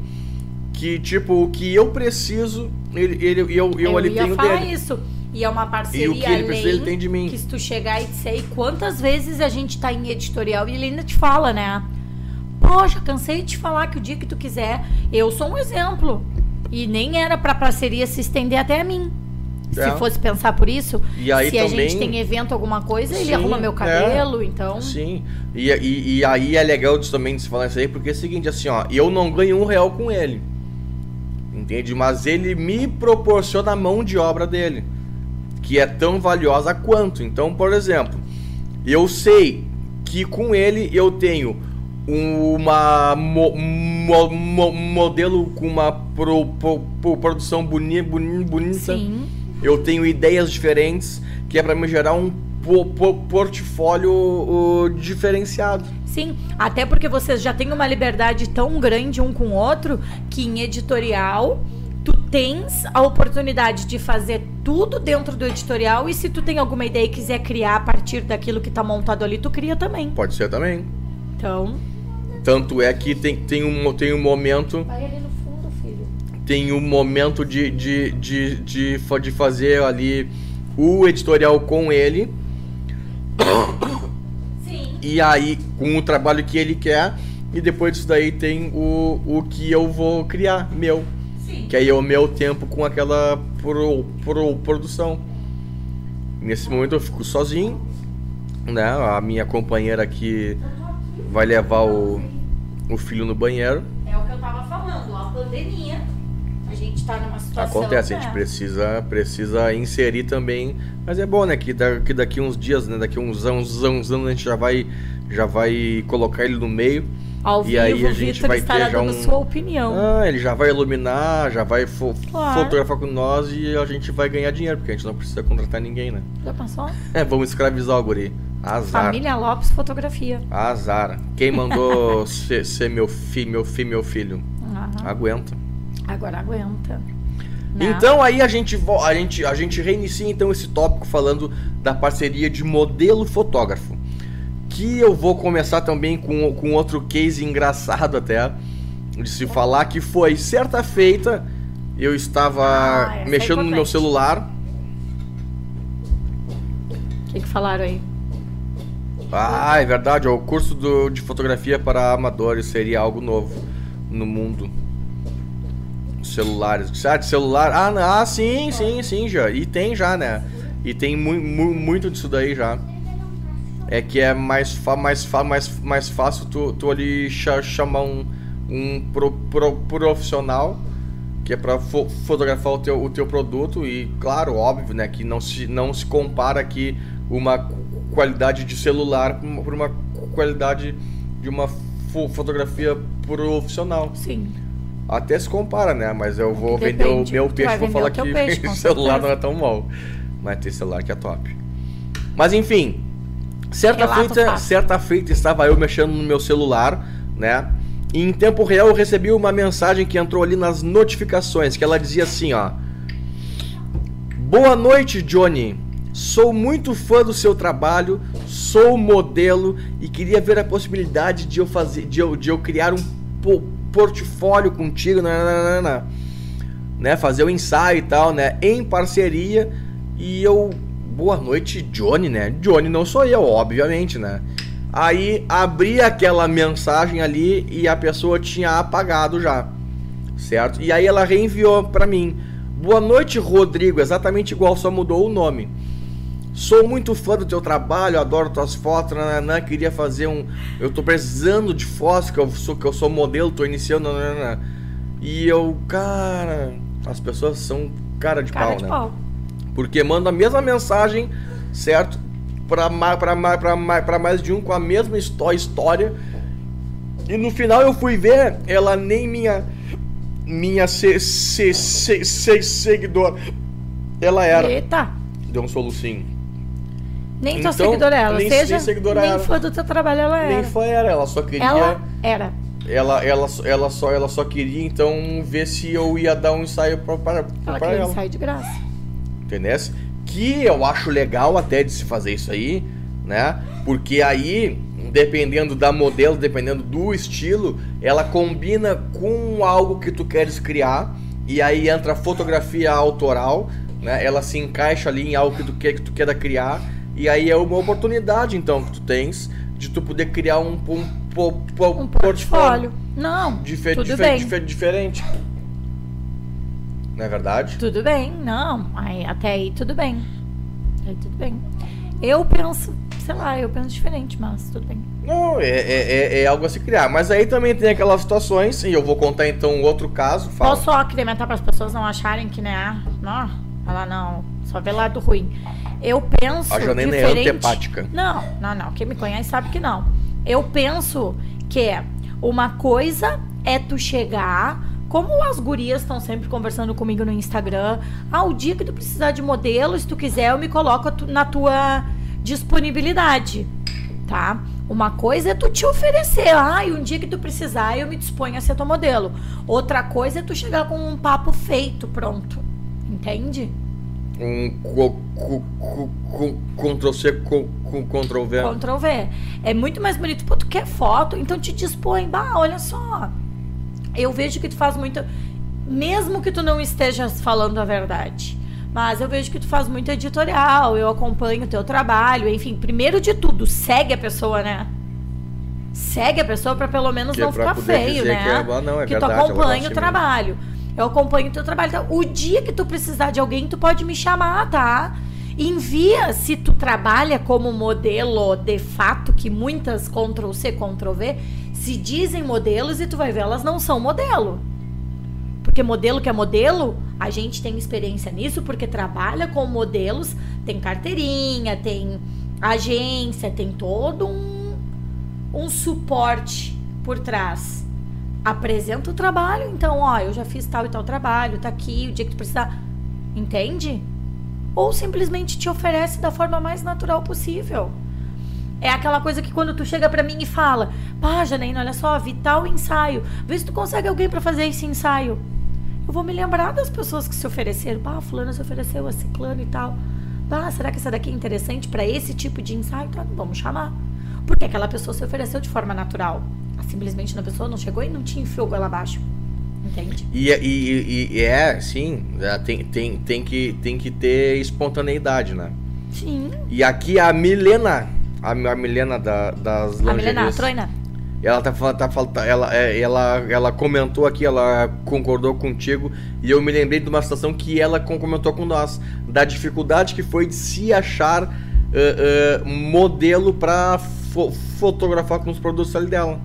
que tipo o que eu preciso ele, ele eu, eu, Eu ali ia tenho falar dele. isso. E é uma parceria E o que ele precisa ele tem de mim. que se tu chegar e disser, "E quantas vezes a gente tá em editorial e ele ainda te fala, né? Poxa, cansei de te falar que o dia que tu quiser, eu sou um exemplo. E nem era pra parceria se estender até a mim. É. Se fosse pensar por isso, E aí se a também gente tem evento, alguma coisa, ele Sim, arruma meu é. cabelo, então. Sim. E, e, e aí é legal também de se falar isso aí, porque é o seguinte, assim, ó, eu não ganho um real com ele. Entende? Mas ele me proporciona a mão de obra dele. Que é tão valiosa quanto. Então, por exemplo, eu sei que com ele eu tenho uma mo- mo- mo- modelo com uma pro- pro- pro- produção boni, boni, bonita. Sim. Eu tenho ideias diferentes que é para me gerar um po- po- portfólio uh, diferenciado. Sim, até porque vocês já têm uma liberdade tão grande um com o outro que em editorial tu tens a oportunidade de fazer tudo dentro do editorial e se tu tem alguma ideia e quiser criar a partir daquilo que tá montado ali, tu cria também. Pode ser também. Então, Tanto é que tem, tem, um, tem um momento. vai ali no fundo, filho. Tem um momento de, de, de, de, de fazer ali o editorial com ele. Sim. E aí, com o trabalho que ele quer. E depois disso daí tem o, o que eu vou criar, meu. Sim. Que aí é o meu tempo com aquela pro, pro, produção. Nesse momento eu fico sozinho, né? A minha companheira aqui vai levar o, o filho no banheiro. É o que eu tava falando, a pandemia. A gente tá numa situação. Acontece, a gente precisa, precisa inserir também. Mas é bom, né? Que, da, que daqui uns dias, né? Daqui uns anos, uns anos a gente já vai, já vai colocar ele no meio. Ao E vivo, aí a gente Vitor vai ter já um- sua opinião. Ah, ele já vai iluminar, já vai fo- Claro. fotografar com nós e a gente vai ganhar dinheiro, porque a gente não precisa contratar ninguém, né? Já pensou? É, vamos escravizar o guri. Azar. Família Lopes Fotografia. Azar. Quem mandou ser, ser meu filho, meu filho, meu filho? Aham. Aguenta. Agora aguenta. Né? Então aí a gente, a gente a gente reinicia então esse tópico falando da parceria de modelo fotógrafo. Que eu vou começar também com, com outro case engraçado até de se falar que foi certa feita eu estava Ah, é mexendo no meu celular. O que, que falaram aí? Ah, é verdade, o curso do- de fotografia para amadores seria algo novo no mundo. Celulares. Ah, de celular. Ah, não, ah, sim, sim, sim, já. E tem já, né? E tem mu mu muito disso daí já. É que é mais, mais, mais, mais fácil tu, tu ali cha chamar um, um pro pro profissional que é para fo fotografar o teu, o teu produto e claro, óbvio, né, que não se, não se compara aqui uma qualidade de celular por uma, qualidade de uma fo fotografia profissional. Sim. Até se compara, né? Mas eu vou vender o Depende. meu peixe vou falar que o celular não é tão mal. Mas tem celular que é top. Mas enfim, certa Relato feita, fácil. certa feita estava eu mexendo no meu celular, né? E em tempo real eu recebi uma mensagem que entrou ali nas notificações, que ela dizia assim, ó: Boa noite, Johnny. Sou muito fã do seu trabalho, sou modelo e queria ver a possibilidade de eu fazer, de eu, de eu criar um po- portfólio contigo, nananana, né? Fazer o ensaio e tal, né? Em parceria. E eu, boa noite, Johnny, né? Johnny não sou eu, obviamente, né? Aí abri aquela mensagem ali e a pessoa tinha apagado já, certo? E aí ela reenviou pra mim. Boa noite, Rodrigo. Exatamente igual, só mudou o nome. Sou muito fã do teu trabalho, adoro tuas fotos, nananã, queria fazer um. Eu tô precisando de fotos, que eu sou, que eu sou modelo, tô iniciando. nananã. E eu, cara. As pessoas são cara de Cara pau, de né? pau. Porque manda a mesma mensagem, certo? Pra, pra, pra, pra mais de um com a mesma histó- história. E no final eu fui ver, ela nem minha. Minha se, se, se, se- seguidora. Ela era. Eita. Deu um solucinho. Nem tua Então, seguidora ela. nem- seja, nem seguidora nem ela. fã do teu trabalho ela Nem era. foi ela, ela só queria. Ela era. Ela, ela, ela, só, ela só queria então ver se eu ia dar um ensaio pra, para, Ela pra queria ela. sair de graça. Entendeu? Que eu acho legal até de se fazer isso aí, né? Porque aí, dependendo da modelo, dependendo do estilo, ela combina com algo que tu queres criar. E aí entra a fotografia autoral, né? Ela se encaixa ali em algo que tu quer que tu queira criar. E aí é uma oportunidade, então, que tu tens de tu poder criar um, um, po- Um portfólio. Não, dife- tudo dife- bem. dife- diferente. Não é verdade? Tudo bem, não. Aí, até aí tudo bem. Aí tudo bem. Eu penso, sei lá, eu penso diferente, mas tudo bem. Não, é, é, é- é algo a se criar. Mas aí também tem aquelas situações, e eu vou contar então um outro caso. Fala. Posso só acrementar para as pessoas não acharem que, né? Não, ela não, só vê lado ruim. Eu penso A Janaína é diferente. antipática. Não, não, não. Quem me conhece sabe que não. Eu penso que uma coisa é tu chegar, como as gurias estão sempre conversando comigo no Instagram, ah, o dia que tu precisar de modelo, se tu quiser, eu me coloco tu- na tua disponibilidade, tá? Uma coisa é tu te oferecer, ai, um dia que tu precisar, eu me disponho a ser tua modelo. Outra coisa é tu chegar com um papo feito, pronto. Entende? Um co- co- co- co- Ctrl C com Ctrl V. Ctrl V. É muito mais bonito. Pô, tu quer foto, então te dispõe. Bah, olha só. Eu vejo que tu faz muito. Mesmo que tu não estejas falando a verdade. Mas eu vejo que tu faz muito editorial, eu acompanho o teu trabalho, enfim, primeiro de tudo, segue a pessoa, né? Segue a pessoa pra pelo menos Que não pra ficar feio, né? que é- ah, não, é que tu verdade, ela acompanha gosta o de mim. Eu acompanho o teu trabalho. Então, o dia que tu precisar de alguém, tu pode me chamar, tá? Envia se tu trabalha como modelo de fato, que muitas Ctrl C, Ctrl V se dizem modelos e tu vai ver, elas não são modelo. Porque modelo que é modelo, a gente tem experiência nisso, porque trabalha com modelos, tem carteirinha, tem agência, tem todo um, um suporte por trás. Apresenta o trabalho, então, ó, eu já fiz tal e tal trabalho, tá aqui, o dia que tu precisar. Entende? Ou simplesmente te oferece da forma mais natural possível. É aquela coisa que quando tu chega pra mim e fala, pá, Janaína, olha só, vi tal ensaio, vê se tu consegue alguém pra fazer esse ensaio. Eu vou me lembrar das pessoas que se ofereceram. Pá, fulano se ofereceu, a ciclano e tal. Pá, será que essa daqui é interessante pra esse tipo de ensaio? Tá, vamos chamar. Porque aquela pessoa se ofereceu de forma natural. Simplesmente a pessoa não chegou e não te enfiou goela abaixo. Entende? E, e, e- é, sim, é, tem, tem, tem, que, tem que ter espontaneidade, né? Sim. E aqui a Milena, a, a Milena da, das A Milena lingeries, Troina? ela tá falando, tá, falando- ela, é, ela, ela comentou aqui, ela concordou contigo, e eu me lembrei de uma situação que ela com- comentou com nós, da dificuldade que foi de se achar ah, ah, modelo pra fo- fotografar com os produtos ali dela.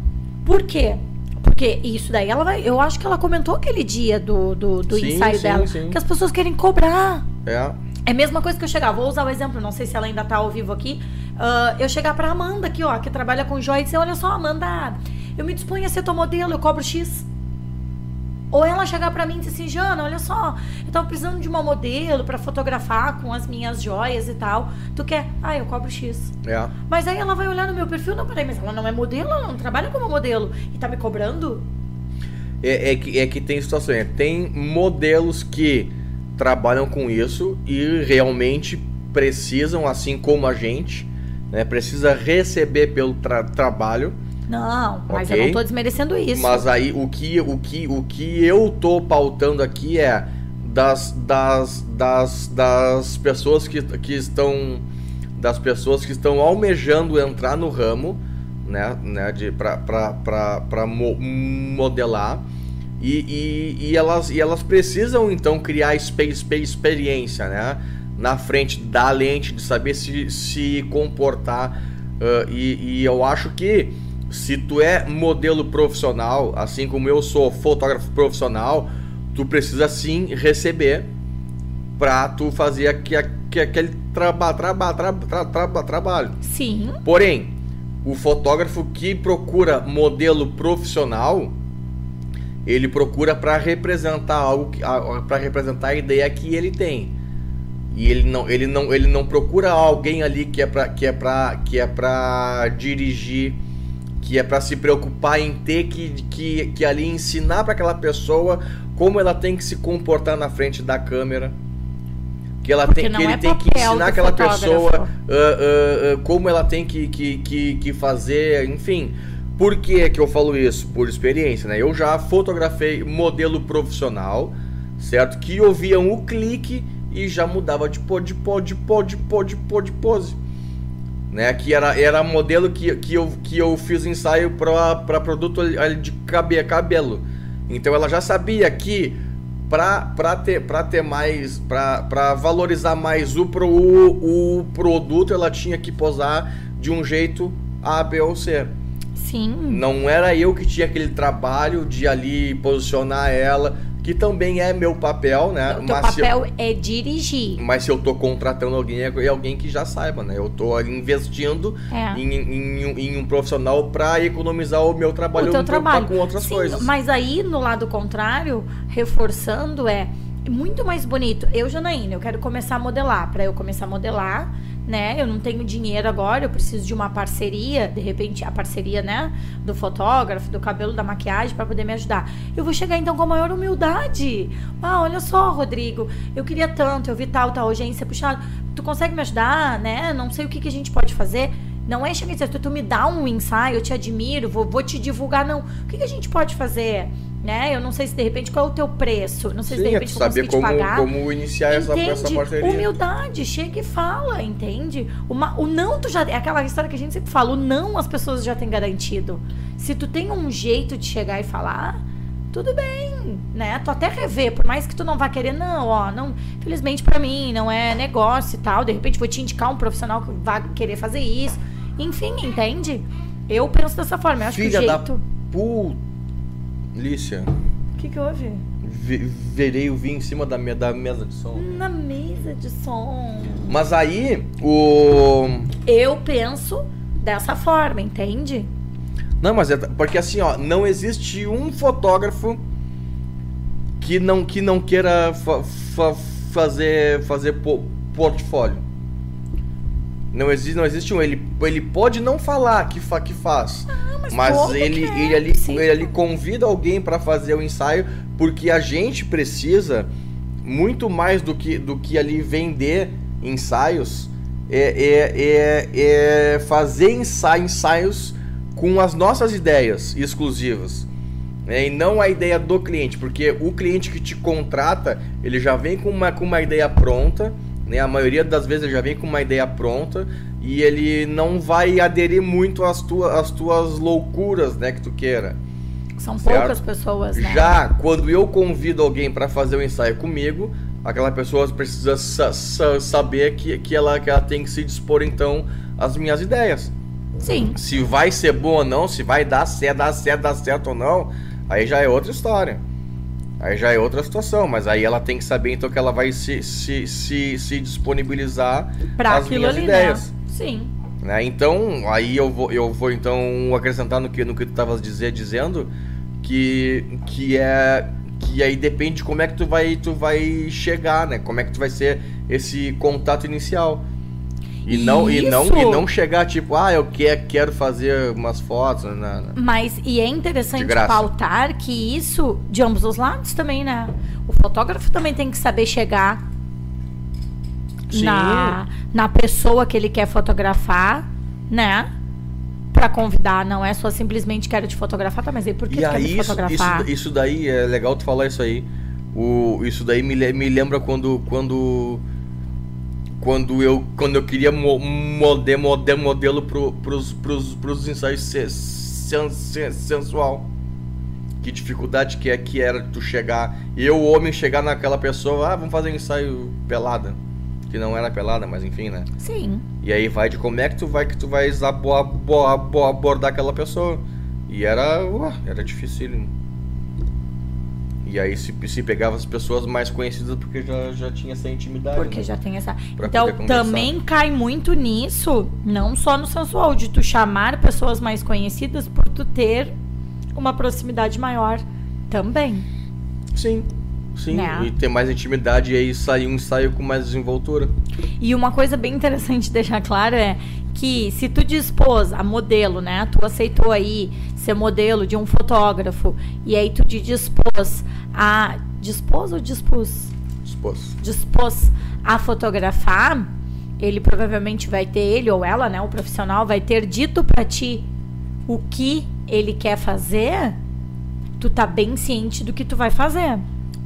Por quê? Porque isso daí ela vai. Eu acho que ela comentou aquele dia do, do, do Sim, ensaio sim, dela. sim. Que as pessoas querem cobrar. É, É a mesma coisa que eu chegar. Vou usar o exemplo, não sei se ela ainda tá ao vivo aqui. ah, eu chegar pra Amanda aqui, ó, que trabalha com joia, e dizer: Olha só, Amanda, eu me disponho a ser tua modelo, eu cobro X. Ou ela chegar pra mim e dizer assim: Jana, olha só, eu tava precisando de uma modelo pra fotografar com as minhas joias e tal. Tu quer? Ah, eu cobro X. é. Mas aí ela vai olhar no meu perfil, não, peraí, mas ela não é modelo, ela não trabalha como modelo. E tá me cobrando? É, é que, é que tem situações. né? Tem modelos que trabalham com isso e realmente precisam, assim como a gente, né? Precisa receber pelo tra- trabalho. Não, mas Ok. eu não tô desmerecendo isso. Mas aí o que, o que, o que eu tô pautando aqui é das, das, das, das pessoas que, que estão das pessoas que estão almejando entrar no ramo, né, né de pra mo- modelar e, e, e elas e elas precisam então criar espe- experiência, né, na frente da lente de saber se se comportar ah, e, e eu acho que se tu é modelo profissional, assim como eu sou fotógrafo profissional, tu precisa sim receber pra tu fazer aqui- aqui- aquele traba, traba, traba, tra- traba- trabalho. Sim, Porém, o fotógrafo que procura modelo profissional, ele procura para representar algo, para representar a ideia que ele tem. E ele não, ele não, ele não procura alguém ali que é para que é para que é para dirigir, que é para se preocupar em ter que, que, que ali ensinar para aquela pessoa como ela tem que se comportar na frente da câmera. Que ela Porque tem que ele é tem que ensinar aquela fotógrafo. pessoa ah, ah, ah, como ela tem que, que, que, que fazer, enfim. Por que que eu falo isso? Por experiência, né? Eu já fotografei modelo profissional, certo? Que ouviam o clique e já mudava de pô, de pô, de pô, de pô, de pose. Né? Que era, era modelo que, que, eu, que eu fiz ensaio para produto de cabe, cabelo. Então ela já sabia que para ter, pra ter mais, para valorizar mais o, pro, o produto, ela tinha que posar de um jeito A, B ou C. sim. Não era eu que tinha aquele trabalho de ali posicionar ela, que também é meu papel, né? O teu Mas se eu- papel é dirigir. mas se eu tô contratando alguém, é é alguém que já saiba, né? Eu tô investindo É. em, em, um- em um profissional para economizar o meu trabalho, o eu teu trabalho. com outras Sim, coisas. Mas aí, no lado contrário, reforçando, é muito mais bonito. Eu, Janaína, eu quero começar a modelar. Para eu começar a modelar, né? Eu não tenho dinheiro agora, eu preciso de uma parceria, de repente a parceria, né, do fotógrafo, do cabelo, da maquiagem para poder me ajudar. Eu vou chegar então com a maior humildade. Ah, olha só, Rodrigo, eu queria tanto, eu vi tal, tal agência, puxa, tu consegue me ajudar, né? Não sei o que, que a gente pode fazer. Não é chegar e dizer, tu, tu me dá um ensaio, eu te admiro, vou, vou te divulgar, não. O que, que a gente pode fazer? Né? Eu não sei se de repente qual é o teu preço, não sei se de Sim, é repente vou saber como, te pagar. como iniciar essa, essa parceria. Humildade, chega e fala, entende? Uma, o não, tu já. É aquela história que a gente sempre fala, o não as pessoas já têm garantido. Se tu tem um jeito de chegar e falar, tudo bem, né? Tu até rever, por mais que tu não vá querer, não, ó, não, felizmente pra mim, não é negócio e tal. De repente vou te indicar um profissional que vai querer fazer isso. Enfim, entende? Eu penso dessa forma. Eu acho Filha que o da jeito. Polícia. O que, que houve? Ve- Verei o vinho em cima da, me- da mesa de som. Na mesa de som. Mas aí, o. Eu penso dessa forma, entende? Não, mas é. Porque assim, ó, não existe um fotógrafo que não, que não queira fa- fa- fazer, fazer po- portfólio. Não existe, não existe um. Ele, ele pode não falar que, fa, que faz. mas mas todo ele, quer, ele, ali, ele ali convida alguém para fazer o ensaio, porque a gente precisa muito mais do que, do que ali vender ensaios, é, é, é, é fazer ensa- ensaios com as nossas ideias exclusivas. né, E não a ideia do cliente, porque o cliente que te contrata, ele já vem com uma, com uma ideia pronta, né? A maioria das vezes ele já vem com uma ideia pronta e ele não vai aderir muito às, tua, às tuas loucuras, né, que tu queira. São Certo. poucas pessoas, né? Já quando eu convido alguém para fazer o ensaio comigo, aquela pessoa precisa sa- sa- saber que, que, ela, que ela tem que se dispor então às minhas ideias. Sim. Se vai ser bom ou não, se vai dar certo, dar certo, dar certo ou não, aí já é outra história. Aí já é outra situação, mas aí ela tem que saber então que ela vai se, se, se, se disponibilizar Pra as minhas ali, ideias. né? Sim. né? Então, aí eu vou, eu vou então acrescentar no que, no que tu estavas dizer, dizendo que, que é que aí depende de como é que tu vai tu vai chegar, né? Como é que tu vai ser esse contato inicial. E não e não e não chegar tipo, ah, eu quero, quero fazer umas fotos, né? né? Mas, e é interessante pautar que isso, de ambos os lados também, né? O fotógrafo também tem que saber chegar Sim. na, na pessoa que ele quer fotografar, né? Pra convidar, não é só simplesmente quero te fotografar, tá? Mas aí por que E tu quer aí me fotografar? isso, isso daí é legal tu falar isso aí. O, isso daí me, me lembra quando quando quando eu quando eu queria mo, mode, mode, modelo pro, pros, pros, pros ensaios se- sen, sen- sensual. Que dificuldade que é que era tu chegar, eu homem chegar naquela pessoa, ah, vamos fazer um ensaio pelada, que não era pelada, mas enfim, né? Sim. E aí vai de como é que tu vai que tu vai abo- abo- abo- abordar aquela pessoa. E era, ué, era difícil. E aí se, se pegava as pessoas mais conhecidas porque já, já tinha essa intimidade. Porque né? já tem essa. Pra então, também cai muito nisso, não só no sensual, de tu chamar pessoas mais conhecidas por tu ter uma proximidade maior também. Sim, sim. Né? E ter mais intimidade e aí sair um ensaio com mais desenvoltura. E uma coisa bem interessante de deixar claro é que se tu dispôs a modelo, né? Tu aceitou aí ser modelo de um fotógrafo e aí tu te dispôs a dispôs ou dispôs? Dispôs. dispôs a fotografar, ele provavelmente vai ter ele ou ela, né, o profissional vai ter dito pra ti o que ele quer fazer, tu tá bem ciente do que tu vai fazer.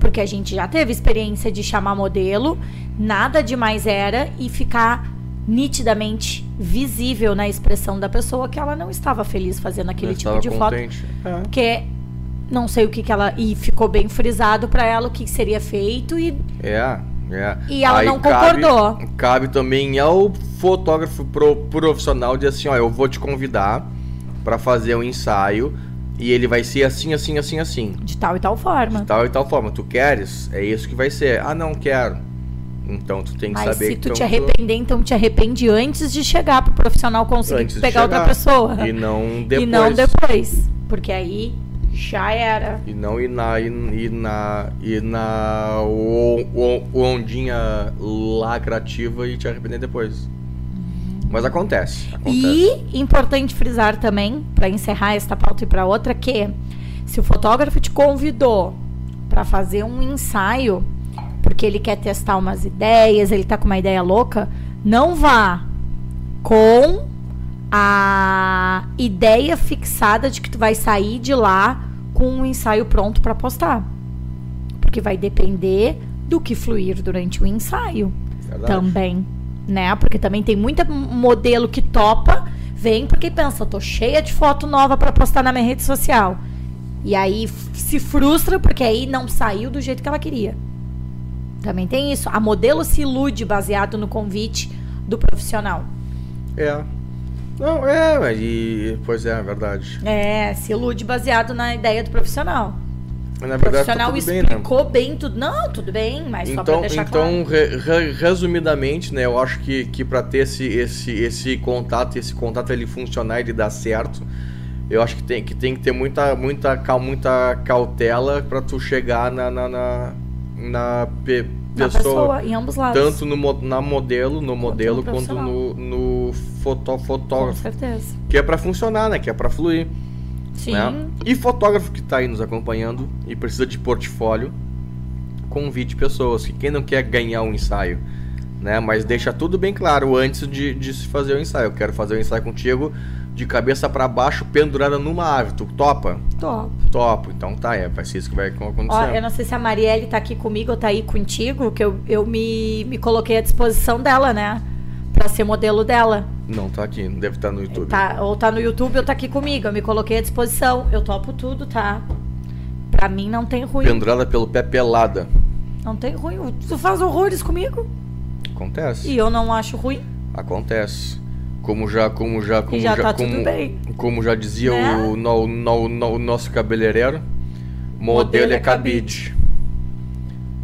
Porque a gente já teve experiência de chamar modelo, nada demais era e ficar nitidamente visível na expressão da pessoa que ela não estava feliz fazendo aquele Eu tipo de foto contente. É. porque não sei o que, que ela. E ficou bem frisado pra ela o que seria feito e É, é. E ela Aí não cabe- concordou. Cabe também ao fotógrafo pro- profissional dizer assim, ó, eu vou te convidar pra fazer um ensaio e ele vai ser assim, assim, assim, assim. de tal e tal forma. De tal e tal forma. Tu queres? É isso que vai ser. Ah, não quero. Então tu tem que Mas saber se tu então te arrepender, então te arrepende antes de chegar pro profissional conseguir pegar outra pessoa. E não depois. E não depois. Porque aí já era. E não ir na, e, e na, e na o- o- ondinha lacrativa e te arrepender depois. Mas acontece. acontece. E importante frisar também, para encerrar esta pauta e para outra, que se o fotógrafo te convidou para fazer um ensaio, porque ele quer testar umas ideias, ele tá com uma ideia louca, não vá com a ideia fixada de que tu vai sair de lá com um ensaio pronto para postar. Porque vai depender do que fluir durante o ensaio Verdade. também, né? Porque também tem muita modelo que topa, vem porque pensa, tô cheia de foto nova para postar na minha rede social. E aí se frustra porque aí não saiu do jeito que ela queria. Também tem isso. A modelo se ilude baseado no convite do profissional. É. Não, é, mas e. Pois é, é verdade. É, se ilude baseado na ideia do profissional. Na O verdade, tá profissional tudo bem, né? explicou bem tudo. Não, tudo bem, mas só pra Então, deixar então claro. re- re- resumidamente, né, eu acho que, que para ter esse, esse, esse contato, esse contato ele funcionar e ele dar certo, eu acho que tem que, tem que ter muita, muita, cau- muita cautela para tu chegar na, na, na, na pe- Na pessoa, pessoa, em ambos lados. tanto no, na modelo, no modelo, quanto no, no foto, Com fotógrafo, certeza. que é para funcionar, né, que é para fluir. Sim. Né? E fotógrafo que está aí nos acompanhando e precisa de portfólio, convide pessoas. Que quem não quer ganhar um ensaio, né? Mas deixa tudo bem claro antes de, de se fazer o ensaio. Eu quero fazer o ensaio contigo de cabeça para baixo, pendurada numa árvore. Tu topa? Top. Topo. Então tá, é, vai ser isso que vai acontecer. Ó, eu não sei se a Marielle tá aqui comigo ou tá aí contigo, que eu, eu me, me coloquei à disposição dela, né? Pra ser modelo dela. Não tá aqui, não deve estar no YouTube. Tá, ou tá no YouTube ou tá aqui comigo. Eu me coloquei à disposição. Eu topo tudo, tá? Pra mim não tem ruim. Pendurada pelo pé pelada. Não tem ruim. Tu faz horrores comigo. Acontece. E eu não acho ruim. Acontece. Como já, como já, como e já, tá como. Como já dizia Né? o, no, no, no- nosso cabeleireiro, modelo é cabide.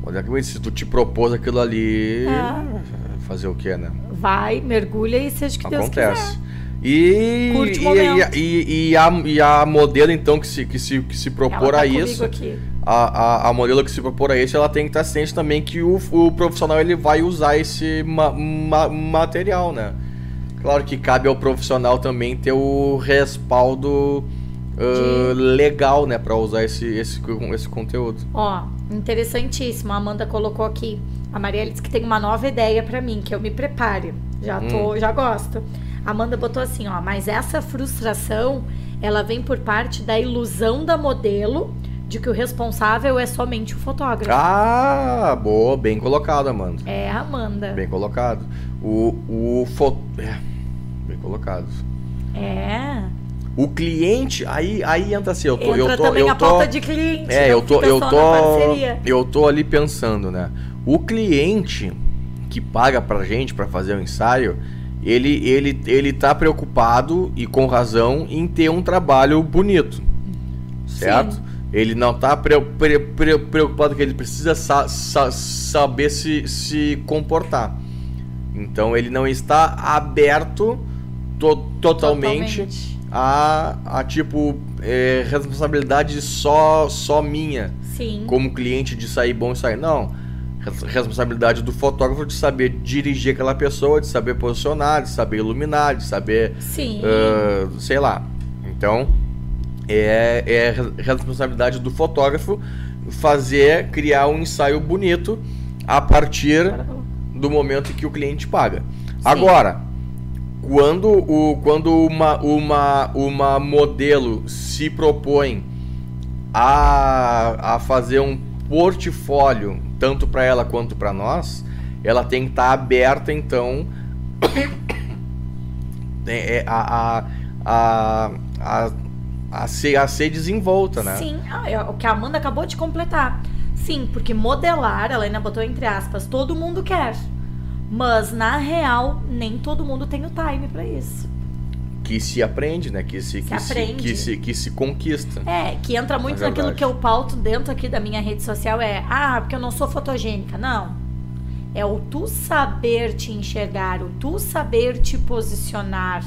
Modelo é cabide. Se tu te propôs aquilo ali, É. fazer o que, né? Vai, mergulha e seja o que Deus Acontece. quiser. E, Curte o e, momento. e, e a, e a modelo, então, que se, que se, que se propor tá a isso, aqui. a, a, a modelo que se propor a isso, ela tem que estar ciente também que o, o profissional ele vai usar esse ma- ma- material, né? Claro que cabe ao profissional também ter o respaldo ah, legal, né, para usar esse, esse, esse conteúdo. Ó, interessantíssimo. A Amanda colocou aqui. A Marielle disse que tem uma nova ideia pra mim, que eu me prepare. Já tô, já gosto. A Amanda botou assim, ó, mas essa frustração, ela vem por parte da ilusão da modelo de que o responsável é somente o fotógrafo. Ah, boa, bem colocado, Amanda. É Amanda. Bem colocado. O, o fo... é, bem colocado. É. O cliente, aí, aí entra assim, eu tô, Entra eu tô, também eu a tô, pauta de cliente. é, não eu tô, eu tô, eu tô ali pensando, né? O cliente que paga pra gente pra fazer o ensaio, ele, ele, ele tá preocupado e com razão em ter um trabalho bonito, certo? Sim. Ele não tá pre- pre- pre- preocupado que ele precisa sa- sa- saber se, se comportar. Então ele não está aberto to- totalmente a, a tipo é, responsabilidade só só minha Sim. como cliente de sair bom e sair não responsabilidade do fotógrafo de saber dirigir aquela pessoa de saber posicionar de saber iluminar de saber Sim. ah, sei lá então é, é re- responsabilidade do fotógrafo fazer criar um ensaio bonito a partir do momento em que o cliente paga. Agora, quando, o, quando uma, uma, uma modelo se propõe a, a fazer um portfólio, tanto para ela quanto para nós, ela tem que estar aberta, então, é, é, a, a, a, a, ser, a ser desenvolta, né? Sim, ah, é o que a Amanda acabou de completar. Sim, porque modelar, ela ainda botou entre aspas, todo mundo quer. Mas na real, nem todo mundo tem o time pra isso. Que se aprende, né? Que se, que se, aprende. que se, que se conquista. É, que entra muito É naquilo verdade. que eu pauto dentro aqui da minha rede social é, ah, porque eu não sou fotogênica. Não. É o tu saber te enxergar, o tu saber te posicionar.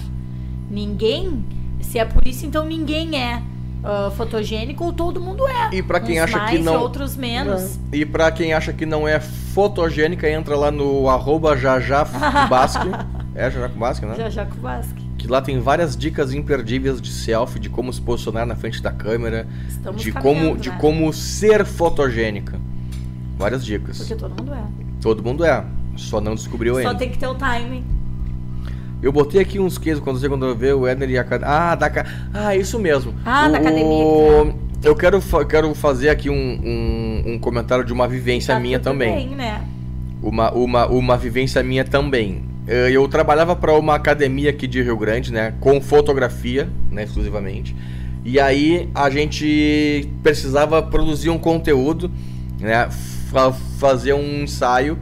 Ninguém, se é por isso, então ninguém é ah, fotogênico ou todo mundo é. E pra quem Uns acha mais que não. outros menos. E pra quem acha que não é fotogênica, entra lá no arroba jajabasque É Basque, né? Basque. Que lá tem várias dicas imperdíveis de selfie, de como se posicionar na frente da câmera, Estamos de como, de né? como ser fotogênica. Várias dicas. Porque todo mundo é. Todo mundo é, só não descobriu Só ainda. tem que ter o timing. Eu botei aqui uns queijos quando você quando eu ver o Edner e a Ah, da Ah, isso mesmo. Ah, da O- academia Eu quero, fa- quero fazer aqui um, um, um comentário de uma vivência Tá minha também. Bem, né? Uma, uma, uma vivência minha também. Eh, Eu trabalhava para uma academia aqui de Rio Grande, né? Com fotografia, né? Exclusivamente. E aí a gente precisava produzir um conteúdo, né? fa- fazer um ensaio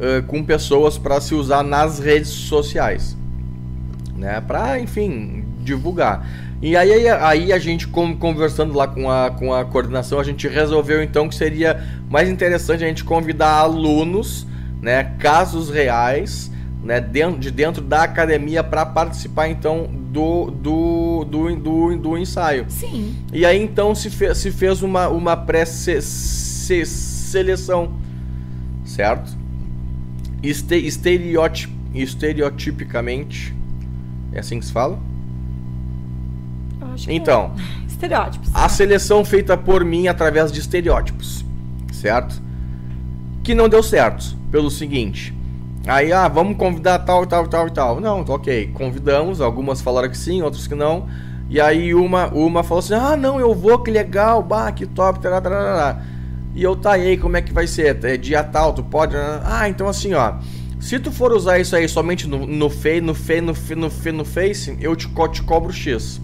eh, com pessoas para se usar nas redes sociais, né? Para, enfim, divulgar. E aí, aí a gente con- conversando lá com a, com a coordenação, a gente resolveu então que seria mais interessante a gente convidar alunos, né, casos reais, né, dentro, de dentro da academia para participar então do, do, do, do, do ensaio. Sim. E aí então se fez, se fez uma, uma pré-seleção, certo? Este, estereotip, estereotipicamente, é assim que se fala? Que Então, é. Estereótipos. a seleção feita por mim através de estereótipos, certo? Que não deu certo, pelo seguinte. Aí, ah, vamos convidar tal, tal, tal e tal. Não, ok, convidamos, algumas falaram que sim, outras que não. E aí uma, uma falou assim, ah, não, eu vou, que legal, bah, que top, tará, tará. E eu, tá, aí, como é que vai ser? É dia tal, tu pode? Ah, então assim, ó, se tu for usar isso aí somente no, no Face, no Face, no, Fe- no, Fe- no Face, eu te, co- te cobro X.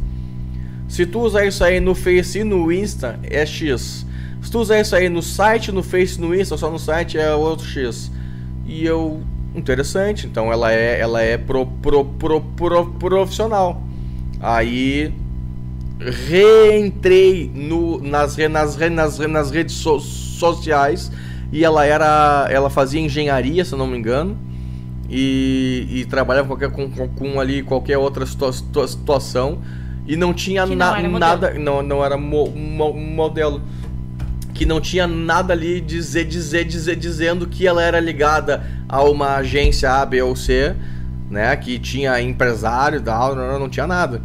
Se tu usar isso aí no Face e no Insta, é X. Se tu usar isso aí no site, no Face, no Insta, só no site, é outro X. E eu. Interessante, então ela é, ela é pro, pro, pro, pro- profissional. Aí reentrei no, nas, nas, nas, nas redes so- sociais e ela era. Ela fazia engenharia, se eu não me engano. E, e trabalhava qualquer, com, com, com ali qualquer outra situa- situa- situação. E não tinha não na- nada. Não, não era mo- mo- modelo. Que não tinha nada ali dizer, dizer, dizer, dizendo que ela era ligada a uma agência A, B ou C, né? Que tinha empresário e tal, não, não tinha nada.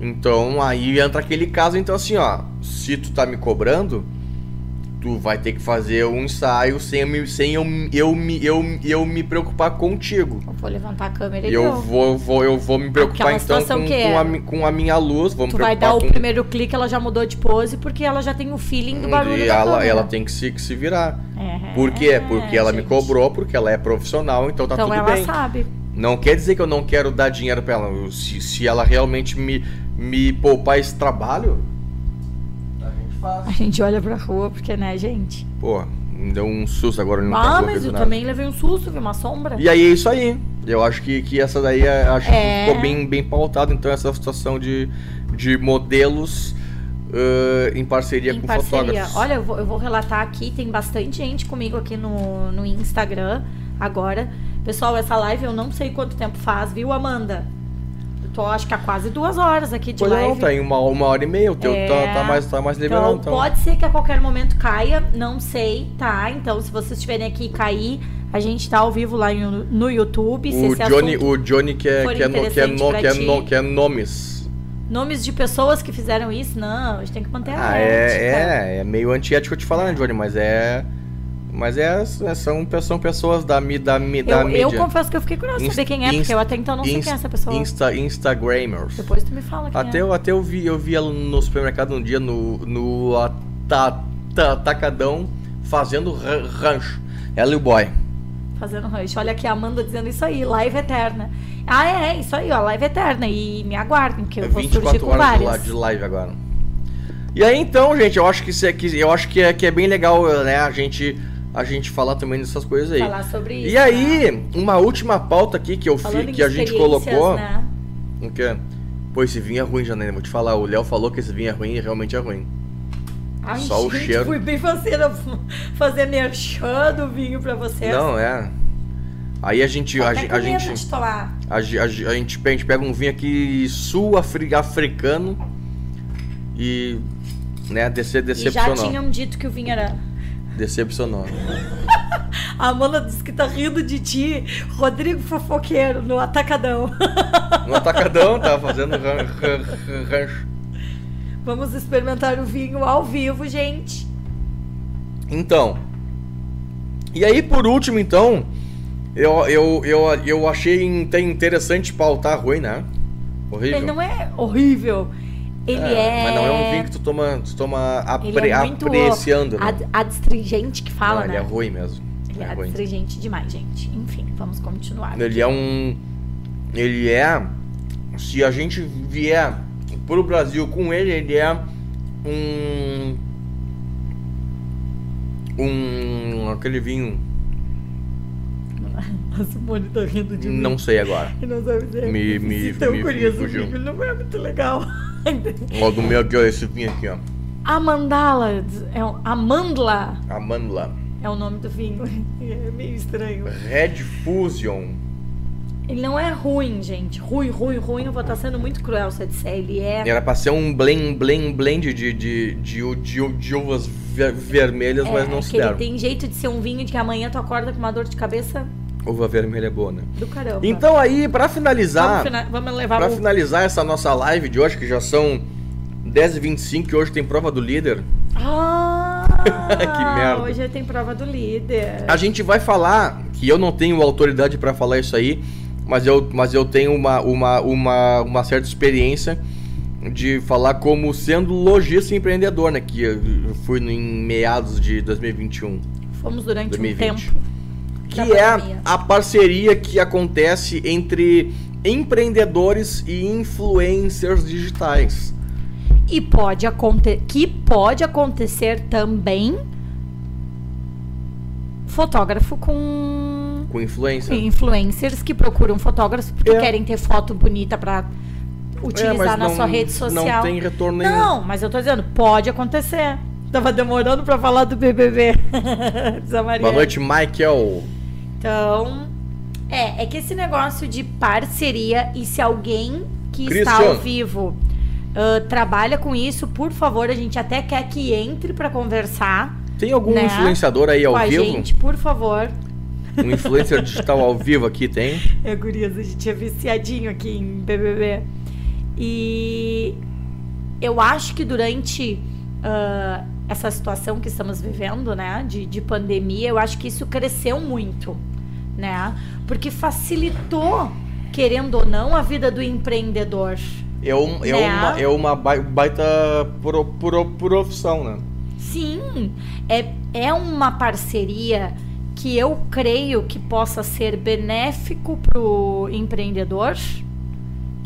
Então aí entra aquele caso, então assim, ó, se tu tá me cobrando, tu vai ter que fazer um ensaio sem, eu me- sem eu, eu, me, eu, eu me preocupar contigo. Eu vou levantar a câmera e Eu vou, vou, eu vou me preocupar então com, que com, é. a, com a minha luz, vou me Tu vai dar o com primeiro clique, ela já mudou de pose, porque ela já tem o feeling do barulho e da ela, ela tem que se, que se virar. É, Por quê? Porque ela me gente. cobrou, porque ela é profissional, então tá Então tudo ela bem. sabe. Não quer dizer que eu não quero dar dinheiro pra ela. Se, se ela realmente me, me poupar esse trabalho, a gente faz. A gente olha pra rua, porque, né, gente? Pô, me deu um susto agora no Ah, mas eu também levei um susto, vi uma sombra. E aí é isso aí. Eu acho que, que essa daí é- acho É. que ficou bem, bem pautado, então, essa situação de, de modelos ãh, em parceria em com parceria. fotógrafos. Olha, eu vou, eu vou relatar aqui, tem bastante gente comigo aqui no, no Instagram agora. Pessoal, essa live eu não sei quanto tempo faz, viu, Amanda? Tô acho que há quase duas horas aqui de Pois live. não, tá em uma, uma hora e meia, o teu É. tá, tá mais, tá mais liberal, Então, então. pode ser que a qualquer momento caia, não sei, tá? Então, se vocês estiverem aqui e cair, a gente tá ao vivo lá no, no YouTube. O Johnny, o Johnny quer, for quer, no, quer, no, quer, no, quer nomes. Nomes de pessoas que fizeram isso, não, a gente tem que manter a Ah, ética. é, é, é meio antiético te falar, né, Johnny? Mas é. Mas é, são, são pessoas da, da, da Eu, eu mídia. confesso que eu fiquei curiosa de saber quem é, porque eu até então não sei Inst- quem é essa pessoa. Insta, Instagramers. Depois tu me fala quem Até, é. eu, até eu vi, eu vi ela no supermercado um dia no, no ata- ta- Atacadão fazendo ra- rancho. Ela e o boy. Fazendo rancho. Olha aqui a Amanda dizendo isso aí, live eterna. Ah, é, isso aí, ó, live eterna. E me aguardem, que eu É vou surgir 24 com várias. de live agora. E aí então, gente, eu acho que isso é, que, eu acho que é, que é bem legal, né, a gente, a gente falar também dessas coisas aí. Falar sobre isso. E né? aí, uma última pauta aqui que eu Falando fi, em que a gente colocou. Né? O quê? Pô, esse vinho é ruim, Janaína. Vou te falar, o Léo falou que esse vinho é ruim e realmente é ruim. Ai, Só o gente, cheiro. fui bem fazer, fazer merchan do vinho pra vocês. Não, é. Aí a gente. A, a medo gente. A, a, ge- a gente, a gente pega um vinho aqui sul-africano e. Né, dece, E já decepcionou. tinham dito que o vinho era. Decepcionou. A Amanda disse que tá rindo de ti, Rodrigo Fofoqueiro, no Atacadão. No atacadão, tá fazendo ran- ran- rancho. Vamos experimentar o vinho ao vivo, gente. Então. E aí, por último, então, eu, eu, eu, eu achei in- interessante pautar ruim, né? Horrível. Ele não é horrível. Ele é. Mas não é um vinho que tu toma, tu toma apre, é apreciando, né? ad- adstringente que fala, Não, né? Ele é ruim mesmo. Ele é É ruim. adstringente demais, gente. Enfim, vamos continuar. Ele é um. Ele é. Se a gente vier pro Brasil com ele, ele é um. Um. aquele vinho. A Simone tá rindo de mim. Não sei agora. Não sabe dizer. Me- me- me- curioso me fugiu. não é muito legal. Ó, do meu aqui, ó, esse vinho aqui, ó. Amandala, é um, Amandla Amandla. é o nome do vinho. É meio estranho. Red Fusion. Ele não é ruim, gente. Ruim, ruim, ruim. Eu vou estar sendo muito cruel se eu disser. Ele é. Era pra ser um blend, blend, blend de, de, de, de, de uvas ver- vermelhas, é, mas não se que ele deram. tem jeito de ser um vinho de que amanhã tu acorda com uma dor de cabeça Uva vermelha é boa, né? do caramba. Então aí, pra finalizar, vamos, fina- vamos levar pra o. finalizar essa nossa live de hoje, que já são 10h25 e hoje tem prova do líder, Ah! Que merda. Hoje tem prova do líder. a gente vai falar, que eu não tenho autoridade pra falar isso aí, mas eu, mas eu tenho uma, uma, uma, uma certa experiência de falar como sendo lojista e empreendedor, né? Que eu fui em meados de 2021. Fomos durante 2020. um tempo. Que é a parceria que acontece entre empreendedores e influencers digitais. E pode acontecer. Que pode acontecer também. Fotógrafo com Com influencer. influencers que procuram fotógrafos porque É. querem ter foto bonita pra utilizar É, na não- sua rede social. Não tem retorno nenhum. Não, mas eu tô dizendo, pode acontecer. Tava demorando pra falar do BBB. Boa noite, Michael. Então, é, é que esse negócio de parceria e se alguém que está Christian. ao vivo ah, trabalha com isso, por favor, a gente até quer que entre pra conversar Tem algum Né? influenciador aí ao com vivo? gente, por favor. Um influencer digital ao vivo aqui tem? É, gurias, a gente é viciadinho aqui em BBB. E eu acho que durante ah, essa situação que estamos vivendo, né, de, de pandemia, eu acho que isso cresceu muito, né? Porque facilitou, querendo ou não, a vida do empreendedor. É, um, é, Né? uma, é uma bai- baita pro, pro, profissão, né? Sim, é, é uma parceria que eu creio que possa ser benéfico pro empreendedor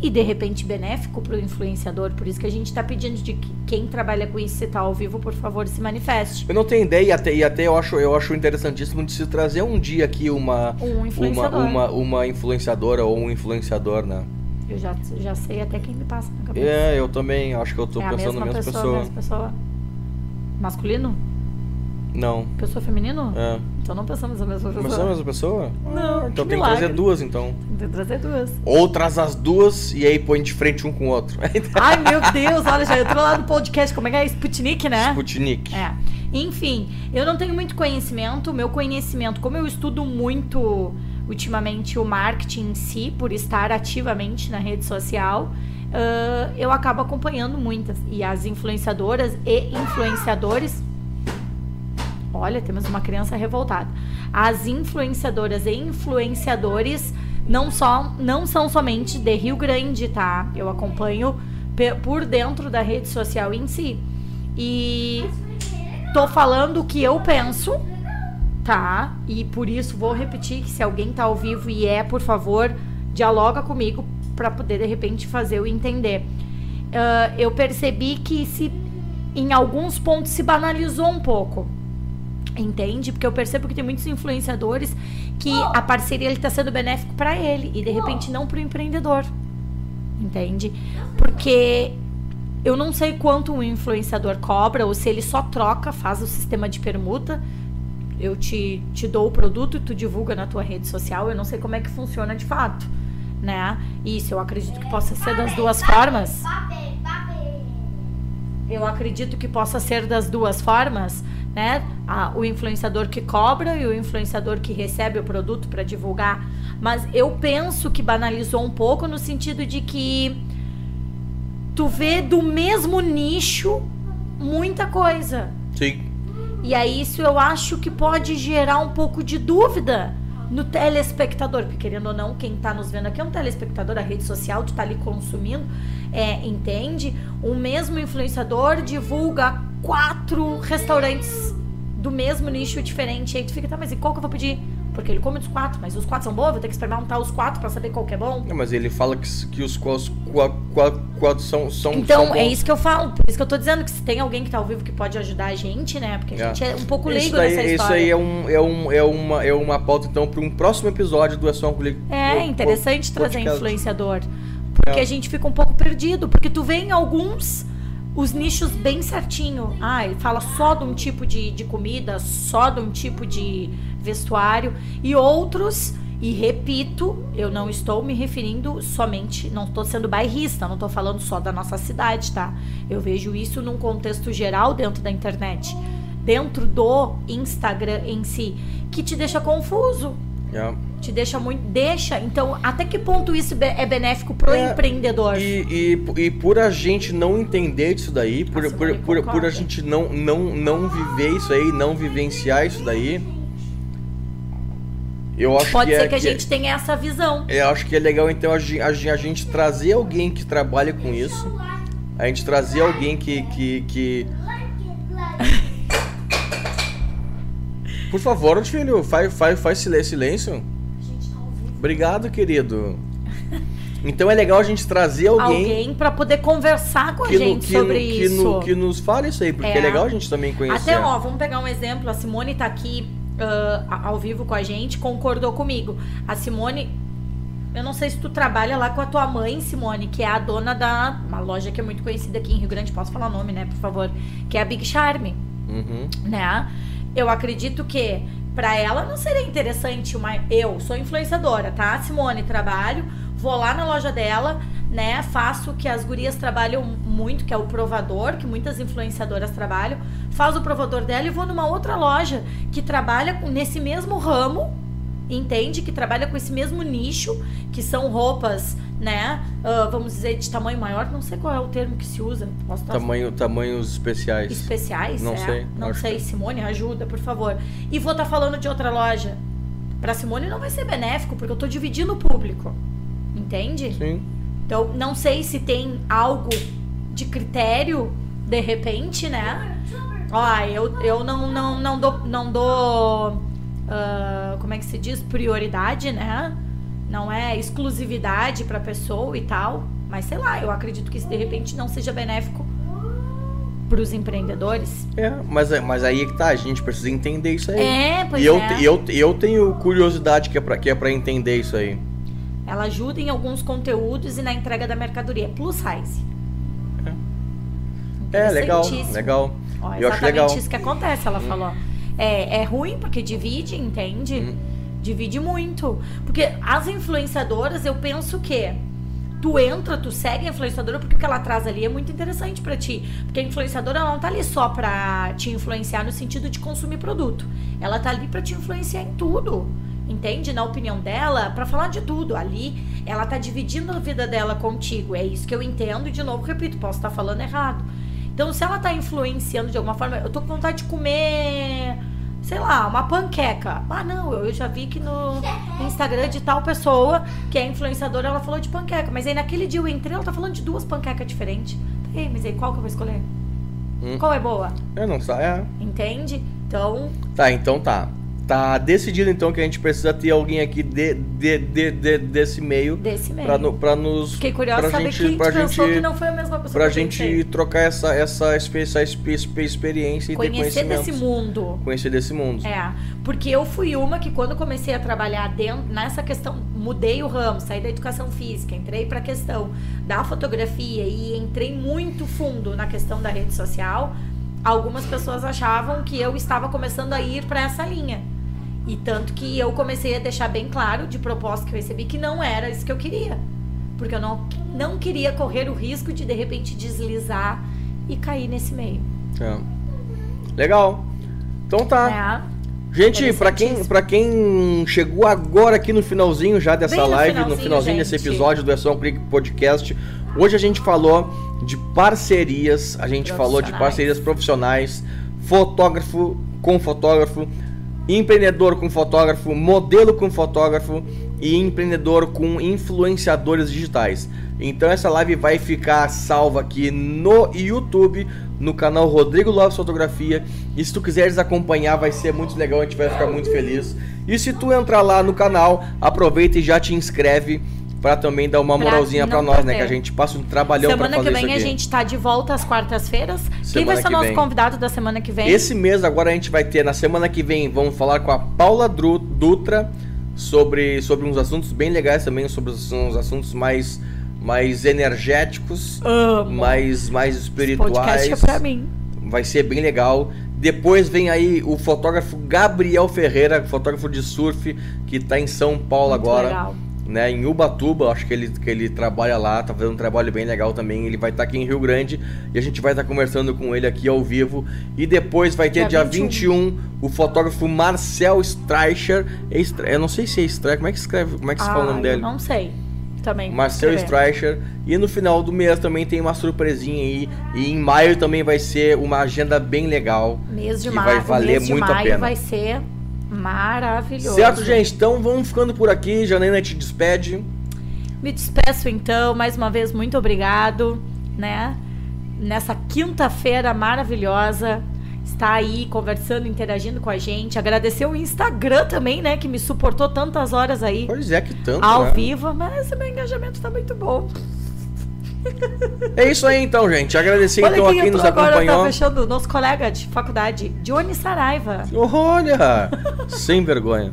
e de repente benéfico pro influenciador. Por isso que a gente está pedindo de que quem trabalha com isso, se tá ao vivo, por favor, se manifeste. Eu não tenho ideia e até, e até eu, acho, eu acho interessantíssimo de se trazer um dia aqui uma, Um uma, uma, uma influenciadora ou um influenciador, né? Eu já, já sei até quem me passa na cabeça. É, eu também acho que eu tô é pensando na mesma pessoa, pessoa. mesma pessoa. Masculino? Não. Pessoa feminino? É. Então não pensamos na mesma pessoa. Mas é a mesma pessoa? Não, Então tem que trazer milagre. duas, então. Tem que trazer duas. Ou traz as duas e aí põe de frente um com o outro. Ai, meu Deus, olha, já entrou lá no podcast. Como é que é? Sputnik, né? Sputnik. É. Enfim, eu não tenho muito conhecimento. Meu conhecimento, como eu estudo muito ultimamente o marketing em si, por estar ativamente na rede social, ah, eu acabo acompanhando muitas. E as influenciadoras e influenciadores. Olha, temos uma criança revoltada. As influenciadoras e influenciadores não, só, não são somente de Rio Grande, tá? Eu acompanho por dentro da rede social em si. E tô falando o que eu penso, tá? E por isso vou repetir que se alguém tá ao vivo e é, por favor, dialoga comigo para poder de repente fazer eu entender. Ah, eu percebi que se em alguns pontos se banalizou um pouco. Entende? Porque eu percebo que tem muitos influenciadores que a parceria ele tá sendo benéfico para ele e de repente não para o empreendedor. Entende? Porque eu não sei quanto um influenciador cobra ou se ele só troca, faz o sistema de permuta. Eu te, te dou o produto e tu divulga na tua rede social. Eu não sei como é que funciona de fato, né? Isso eu acredito que possa ser das duas formas. Eu acredito que possa ser das duas formas, né? A- o influenciador que cobra e o influenciador que recebe o produto para divulgar. Mas eu penso que banalizou um pouco no sentido de que tu vê do mesmo nicho muita coisa. Sim. E aí isso eu acho que pode gerar um pouco de dúvida no telespectador, porque querendo ou não, quem tá nos vendo aqui é um telespectador, a rede social, tu tá ali consumindo, é, entende? O mesmo influenciador divulga quatro restaurantes do mesmo nicho diferente, aí tu fica, tá, mas e qual que eu vou pedir? Porque ele come dos quatro, mas os quatro são bons, vou ter que experimentar os quatro pra saber qual que é bom. É, Mas ele fala que, que os quatro, quatro, quatro são, são Então, são é isso que eu falo. Por isso que eu tô dizendo que se tem alguém que tá ao vivo que pode ajudar a gente, né? Porque a É. gente é um pouco Isso leigo daí, nessa isso história. aí é, um, é, um, é, uma, é uma pauta, então, para um próximo episódio do É Só um Clique. É interessante trazer podcast. influenciador. Porque É. a gente fica um pouco perdido. Porque tu vê em alguns os nichos bem certinho. Ah, ele fala só de um tipo de, de comida, só de um tipo de vestuário. E outros, e repito, eu não estou me referindo somente, não estou sendo bairrista, não estou falando só da nossa cidade, tá? Eu vejo isso num contexto geral dentro da internet. Dentro do Instagram em si, que te deixa confuso É. te deixa muito. Deixa. Então, até que ponto isso é benéfico pro É, empreendedor? E, e, e por a gente não entender isso daí, por, Nossa, por, por, por a gente não, não, não viver isso aí, não vivenciar isso daí, eu acho Pode que ser é, que a gente tenha essa visão. Eu acho que é legal então a, a, a gente trazer alguém que trabalha com isso, a gente trazer alguém que. que, que... Por favor, filho, faz, faz, faz silê- silêncio. Obrigado, querido. Então é legal a gente trazer alguém, Alguém pra poder conversar com a que, gente que, sobre que, isso. no- que nos fale isso aí, porque é, É. legal a gente também conhecer. Até, ó, vamos pegar um exemplo. A Simone tá aqui a- ao vivo com a gente, concordou comigo. A Simone, eu não sei se tu trabalha lá com a tua mãe, Simone, que é a dona da uma loja que é muito conhecida aqui em Rio Grande. Posso falar o nome, né, por favor? Que é a Big Charme. Uhum. né? Eu acredito que pra ela não seria interessante uma eu sou influenciadora, tá? Simone, trabalho, vou lá na loja dela, né? Faço que as gurias trabalham muito, que é o provador, que muitas influenciadoras trabalham. Faz o provador dela e vou numa outra loja que trabalha nesse mesmo ramo, entende? Que trabalha com esse mesmo nicho, que são roupas, né? ah, vamos dizer, de tamanho maior, não sei qual é o termo que se usa. Posso Tamanho, tamanhos especiais. especiais? Não é? sei, Não sei, que- Simone, ajuda, por favor. E vou estar falando de outra loja. Pra Simone não vai ser benéfico, porque eu tô dividindo o público. Entende? Sim. Então, não sei se tem algo de critério, de repente, né? Ó, eu, eu não, não, não dou. Não dou ah, como é que se diz? Prioridade, né? Não é exclusividade pra pessoa e tal. Mas sei lá, eu acredito que isso de repente não seja benéfico pros empreendedores. É, mas, é- mas aí é que tá, a gente precisa entender isso aí. É, pois e eu, é. e eu, eu tenho curiosidade que é, pra, que é pra entender isso aí. Ela ajuda em alguns conteúdos e na entrega da mercadoria. Plus size. É, legal, Interessantíssimo. legal. Ó, Eu acho exatamente legal. isso que acontece, ela falou. É, é ruim porque divide, entende? Hum. Divide muito. Porque as influenciadoras, eu penso que tu entra, tu segue a influenciadora porque o que ela traz ali é muito interessante pra ti. Porque a influenciadora não tá ali só pra te influenciar no sentido de consumir produto. Ela tá ali pra te influenciar em tudo. Entende? Na opinião dela, pra falar de tudo. Ali, ela tá dividindo a vida dela contigo. É isso que eu entendo e, de novo, repito, posso estar falando errado. Então, se ela tá influenciando de alguma forma, eu tô com vontade de comer, sei lá, uma panqueca. Ah, não, eu já vi que no Instagram de tal pessoa que é influenciadora, ela falou de panqueca. Mas aí naquele dia eu entrei, ela tá falando de duas panquecas diferentes. Ei, mas aí qual que eu vou escolher? Hum. Qual é boa? É, não sabe. É. Entende? Então, Tá, então tá. Tá decidido então que a gente precisa ter alguém aqui de, de, de, de- desse meio desse meio. pra, no, pra nos. Fiquei curiosa pra saber gente- quem pra pensou gente- que não foi a mesma pessoa Pra gente pensei. trocar essa, essa, essa experiência e ter Conhecer desse mundo. Conhecer desse mundo. É, porque eu fui uma que quando comecei a trabalhar dentro, nessa questão, mudei o ramo, saí da educação física, entrei para a questão da fotografia e entrei muito fundo na questão da rede social. Algumas pessoas achavam que eu estava começando a ir para essa linha. E tanto que eu comecei a deixar bem claro de proposta que eu recebi que não era isso que eu queria. Porque eu não, não queria correr o risco de de repente deslizar e cair nesse meio. É. Legal. Então tá. Né? Gente, pra quem, pra quem chegou agora aqui no finalzinho já dessa Bem no live, no finalzinho, finalzinho desse episódio do É Só um Clique Podcast, hoje a gente falou de parcerias, a gente falou de parcerias profissionais, fotógrafo com fotógrafo, empreendedor com fotógrafo, modelo com fotógrafo e empreendedor com influenciadores digitais. Então essa live vai ficar salva aqui no YouTube, no canal Rodrigo Lopes Fotografia. E se tu quiseres acompanhar, vai ser muito legal, a gente vai ficar muito feliz. E se tu entrar lá no canal, aproveita e já te inscreve para também dar uma Pra moralzinha para nós, né? Que a gente passa um trabalhão para semana fazer que vem isso a gente tá de volta às quartas-feiras. Quem Semana vai ser que nosso vem. convidado da semana que vem? Esse mês agora a gente vai ter, na semana que vem, vamos falar com a Paula Dutra sobre, sobre uns assuntos bem legais também, sobre os- uns assuntos mais, mais energéticos, Amo. mais, mais Esse espirituais. podcast é pra mim. Vai ser bem legal. Depois vem aí o fotógrafo Gabriel Ferreira, fotógrafo de surf, que tá em São Paulo Muito agora. legal. Né, em Ubatuba, acho que ele, que ele trabalha lá, tá fazendo um trabalho bem legal também. Ele vai estar aqui em Rio Grande e a gente vai estar conversando com ele aqui ao vivo. E depois vai ter dia, Dia 21. o fotógrafo Marcel Streicher. É Eu não sei se é Streicher, como é que escreve? Como é que se fala o Ah, nome dele? não sei. Também. Marcel. Streicher. E no final do mês também tem uma surpresinha aí. E em maio também vai ser uma agenda bem legal. Mês de maio. vai valer mês de muito a maio pena. vai ser maravilhoso. Certo, gente? Então vamos ficando por aqui. Janaína te despede. Me despeço então, mais uma vez, muito obrigado, né? Nessa quinta-feira maravilhosa, está aí conversando, interagindo com a gente. Agradecer o Instagram também, né? Que me suportou tantas horas aí Pois é, que tanto. ao né? vivo, mas o meu engajamento tá muito bom. É isso aí então, gente. Agradecer Olha então a quem nos entrou agora, tá acompanhou. fechando, nosso colega de faculdade, Johnny Saraiva. Olha! Sem vergonha.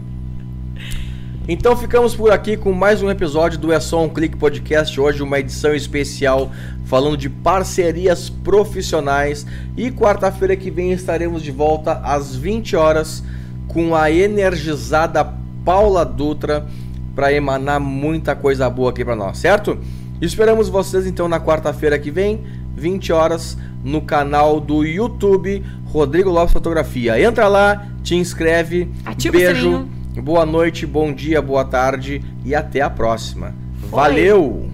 Então ficamos por aqui com mais um episódio do É Só um Clique Podcast. Hoje uma edição especial falando de parcerias profissionais. E quarta-feira que vem estaremos de volta às 20 horas com a energizada Paula Dutra para emanar muita coisa boa aqui para nós, certo? Esperamos vocês então na quarta-feira que vem, 20 horas, no canal do YouTube Rodrigo Lopes Fotografia. Entra lá, te inscreve. Ativa beijo. Boa noite, bom dia, boa tarde e até a próxima. Foi. Valeu!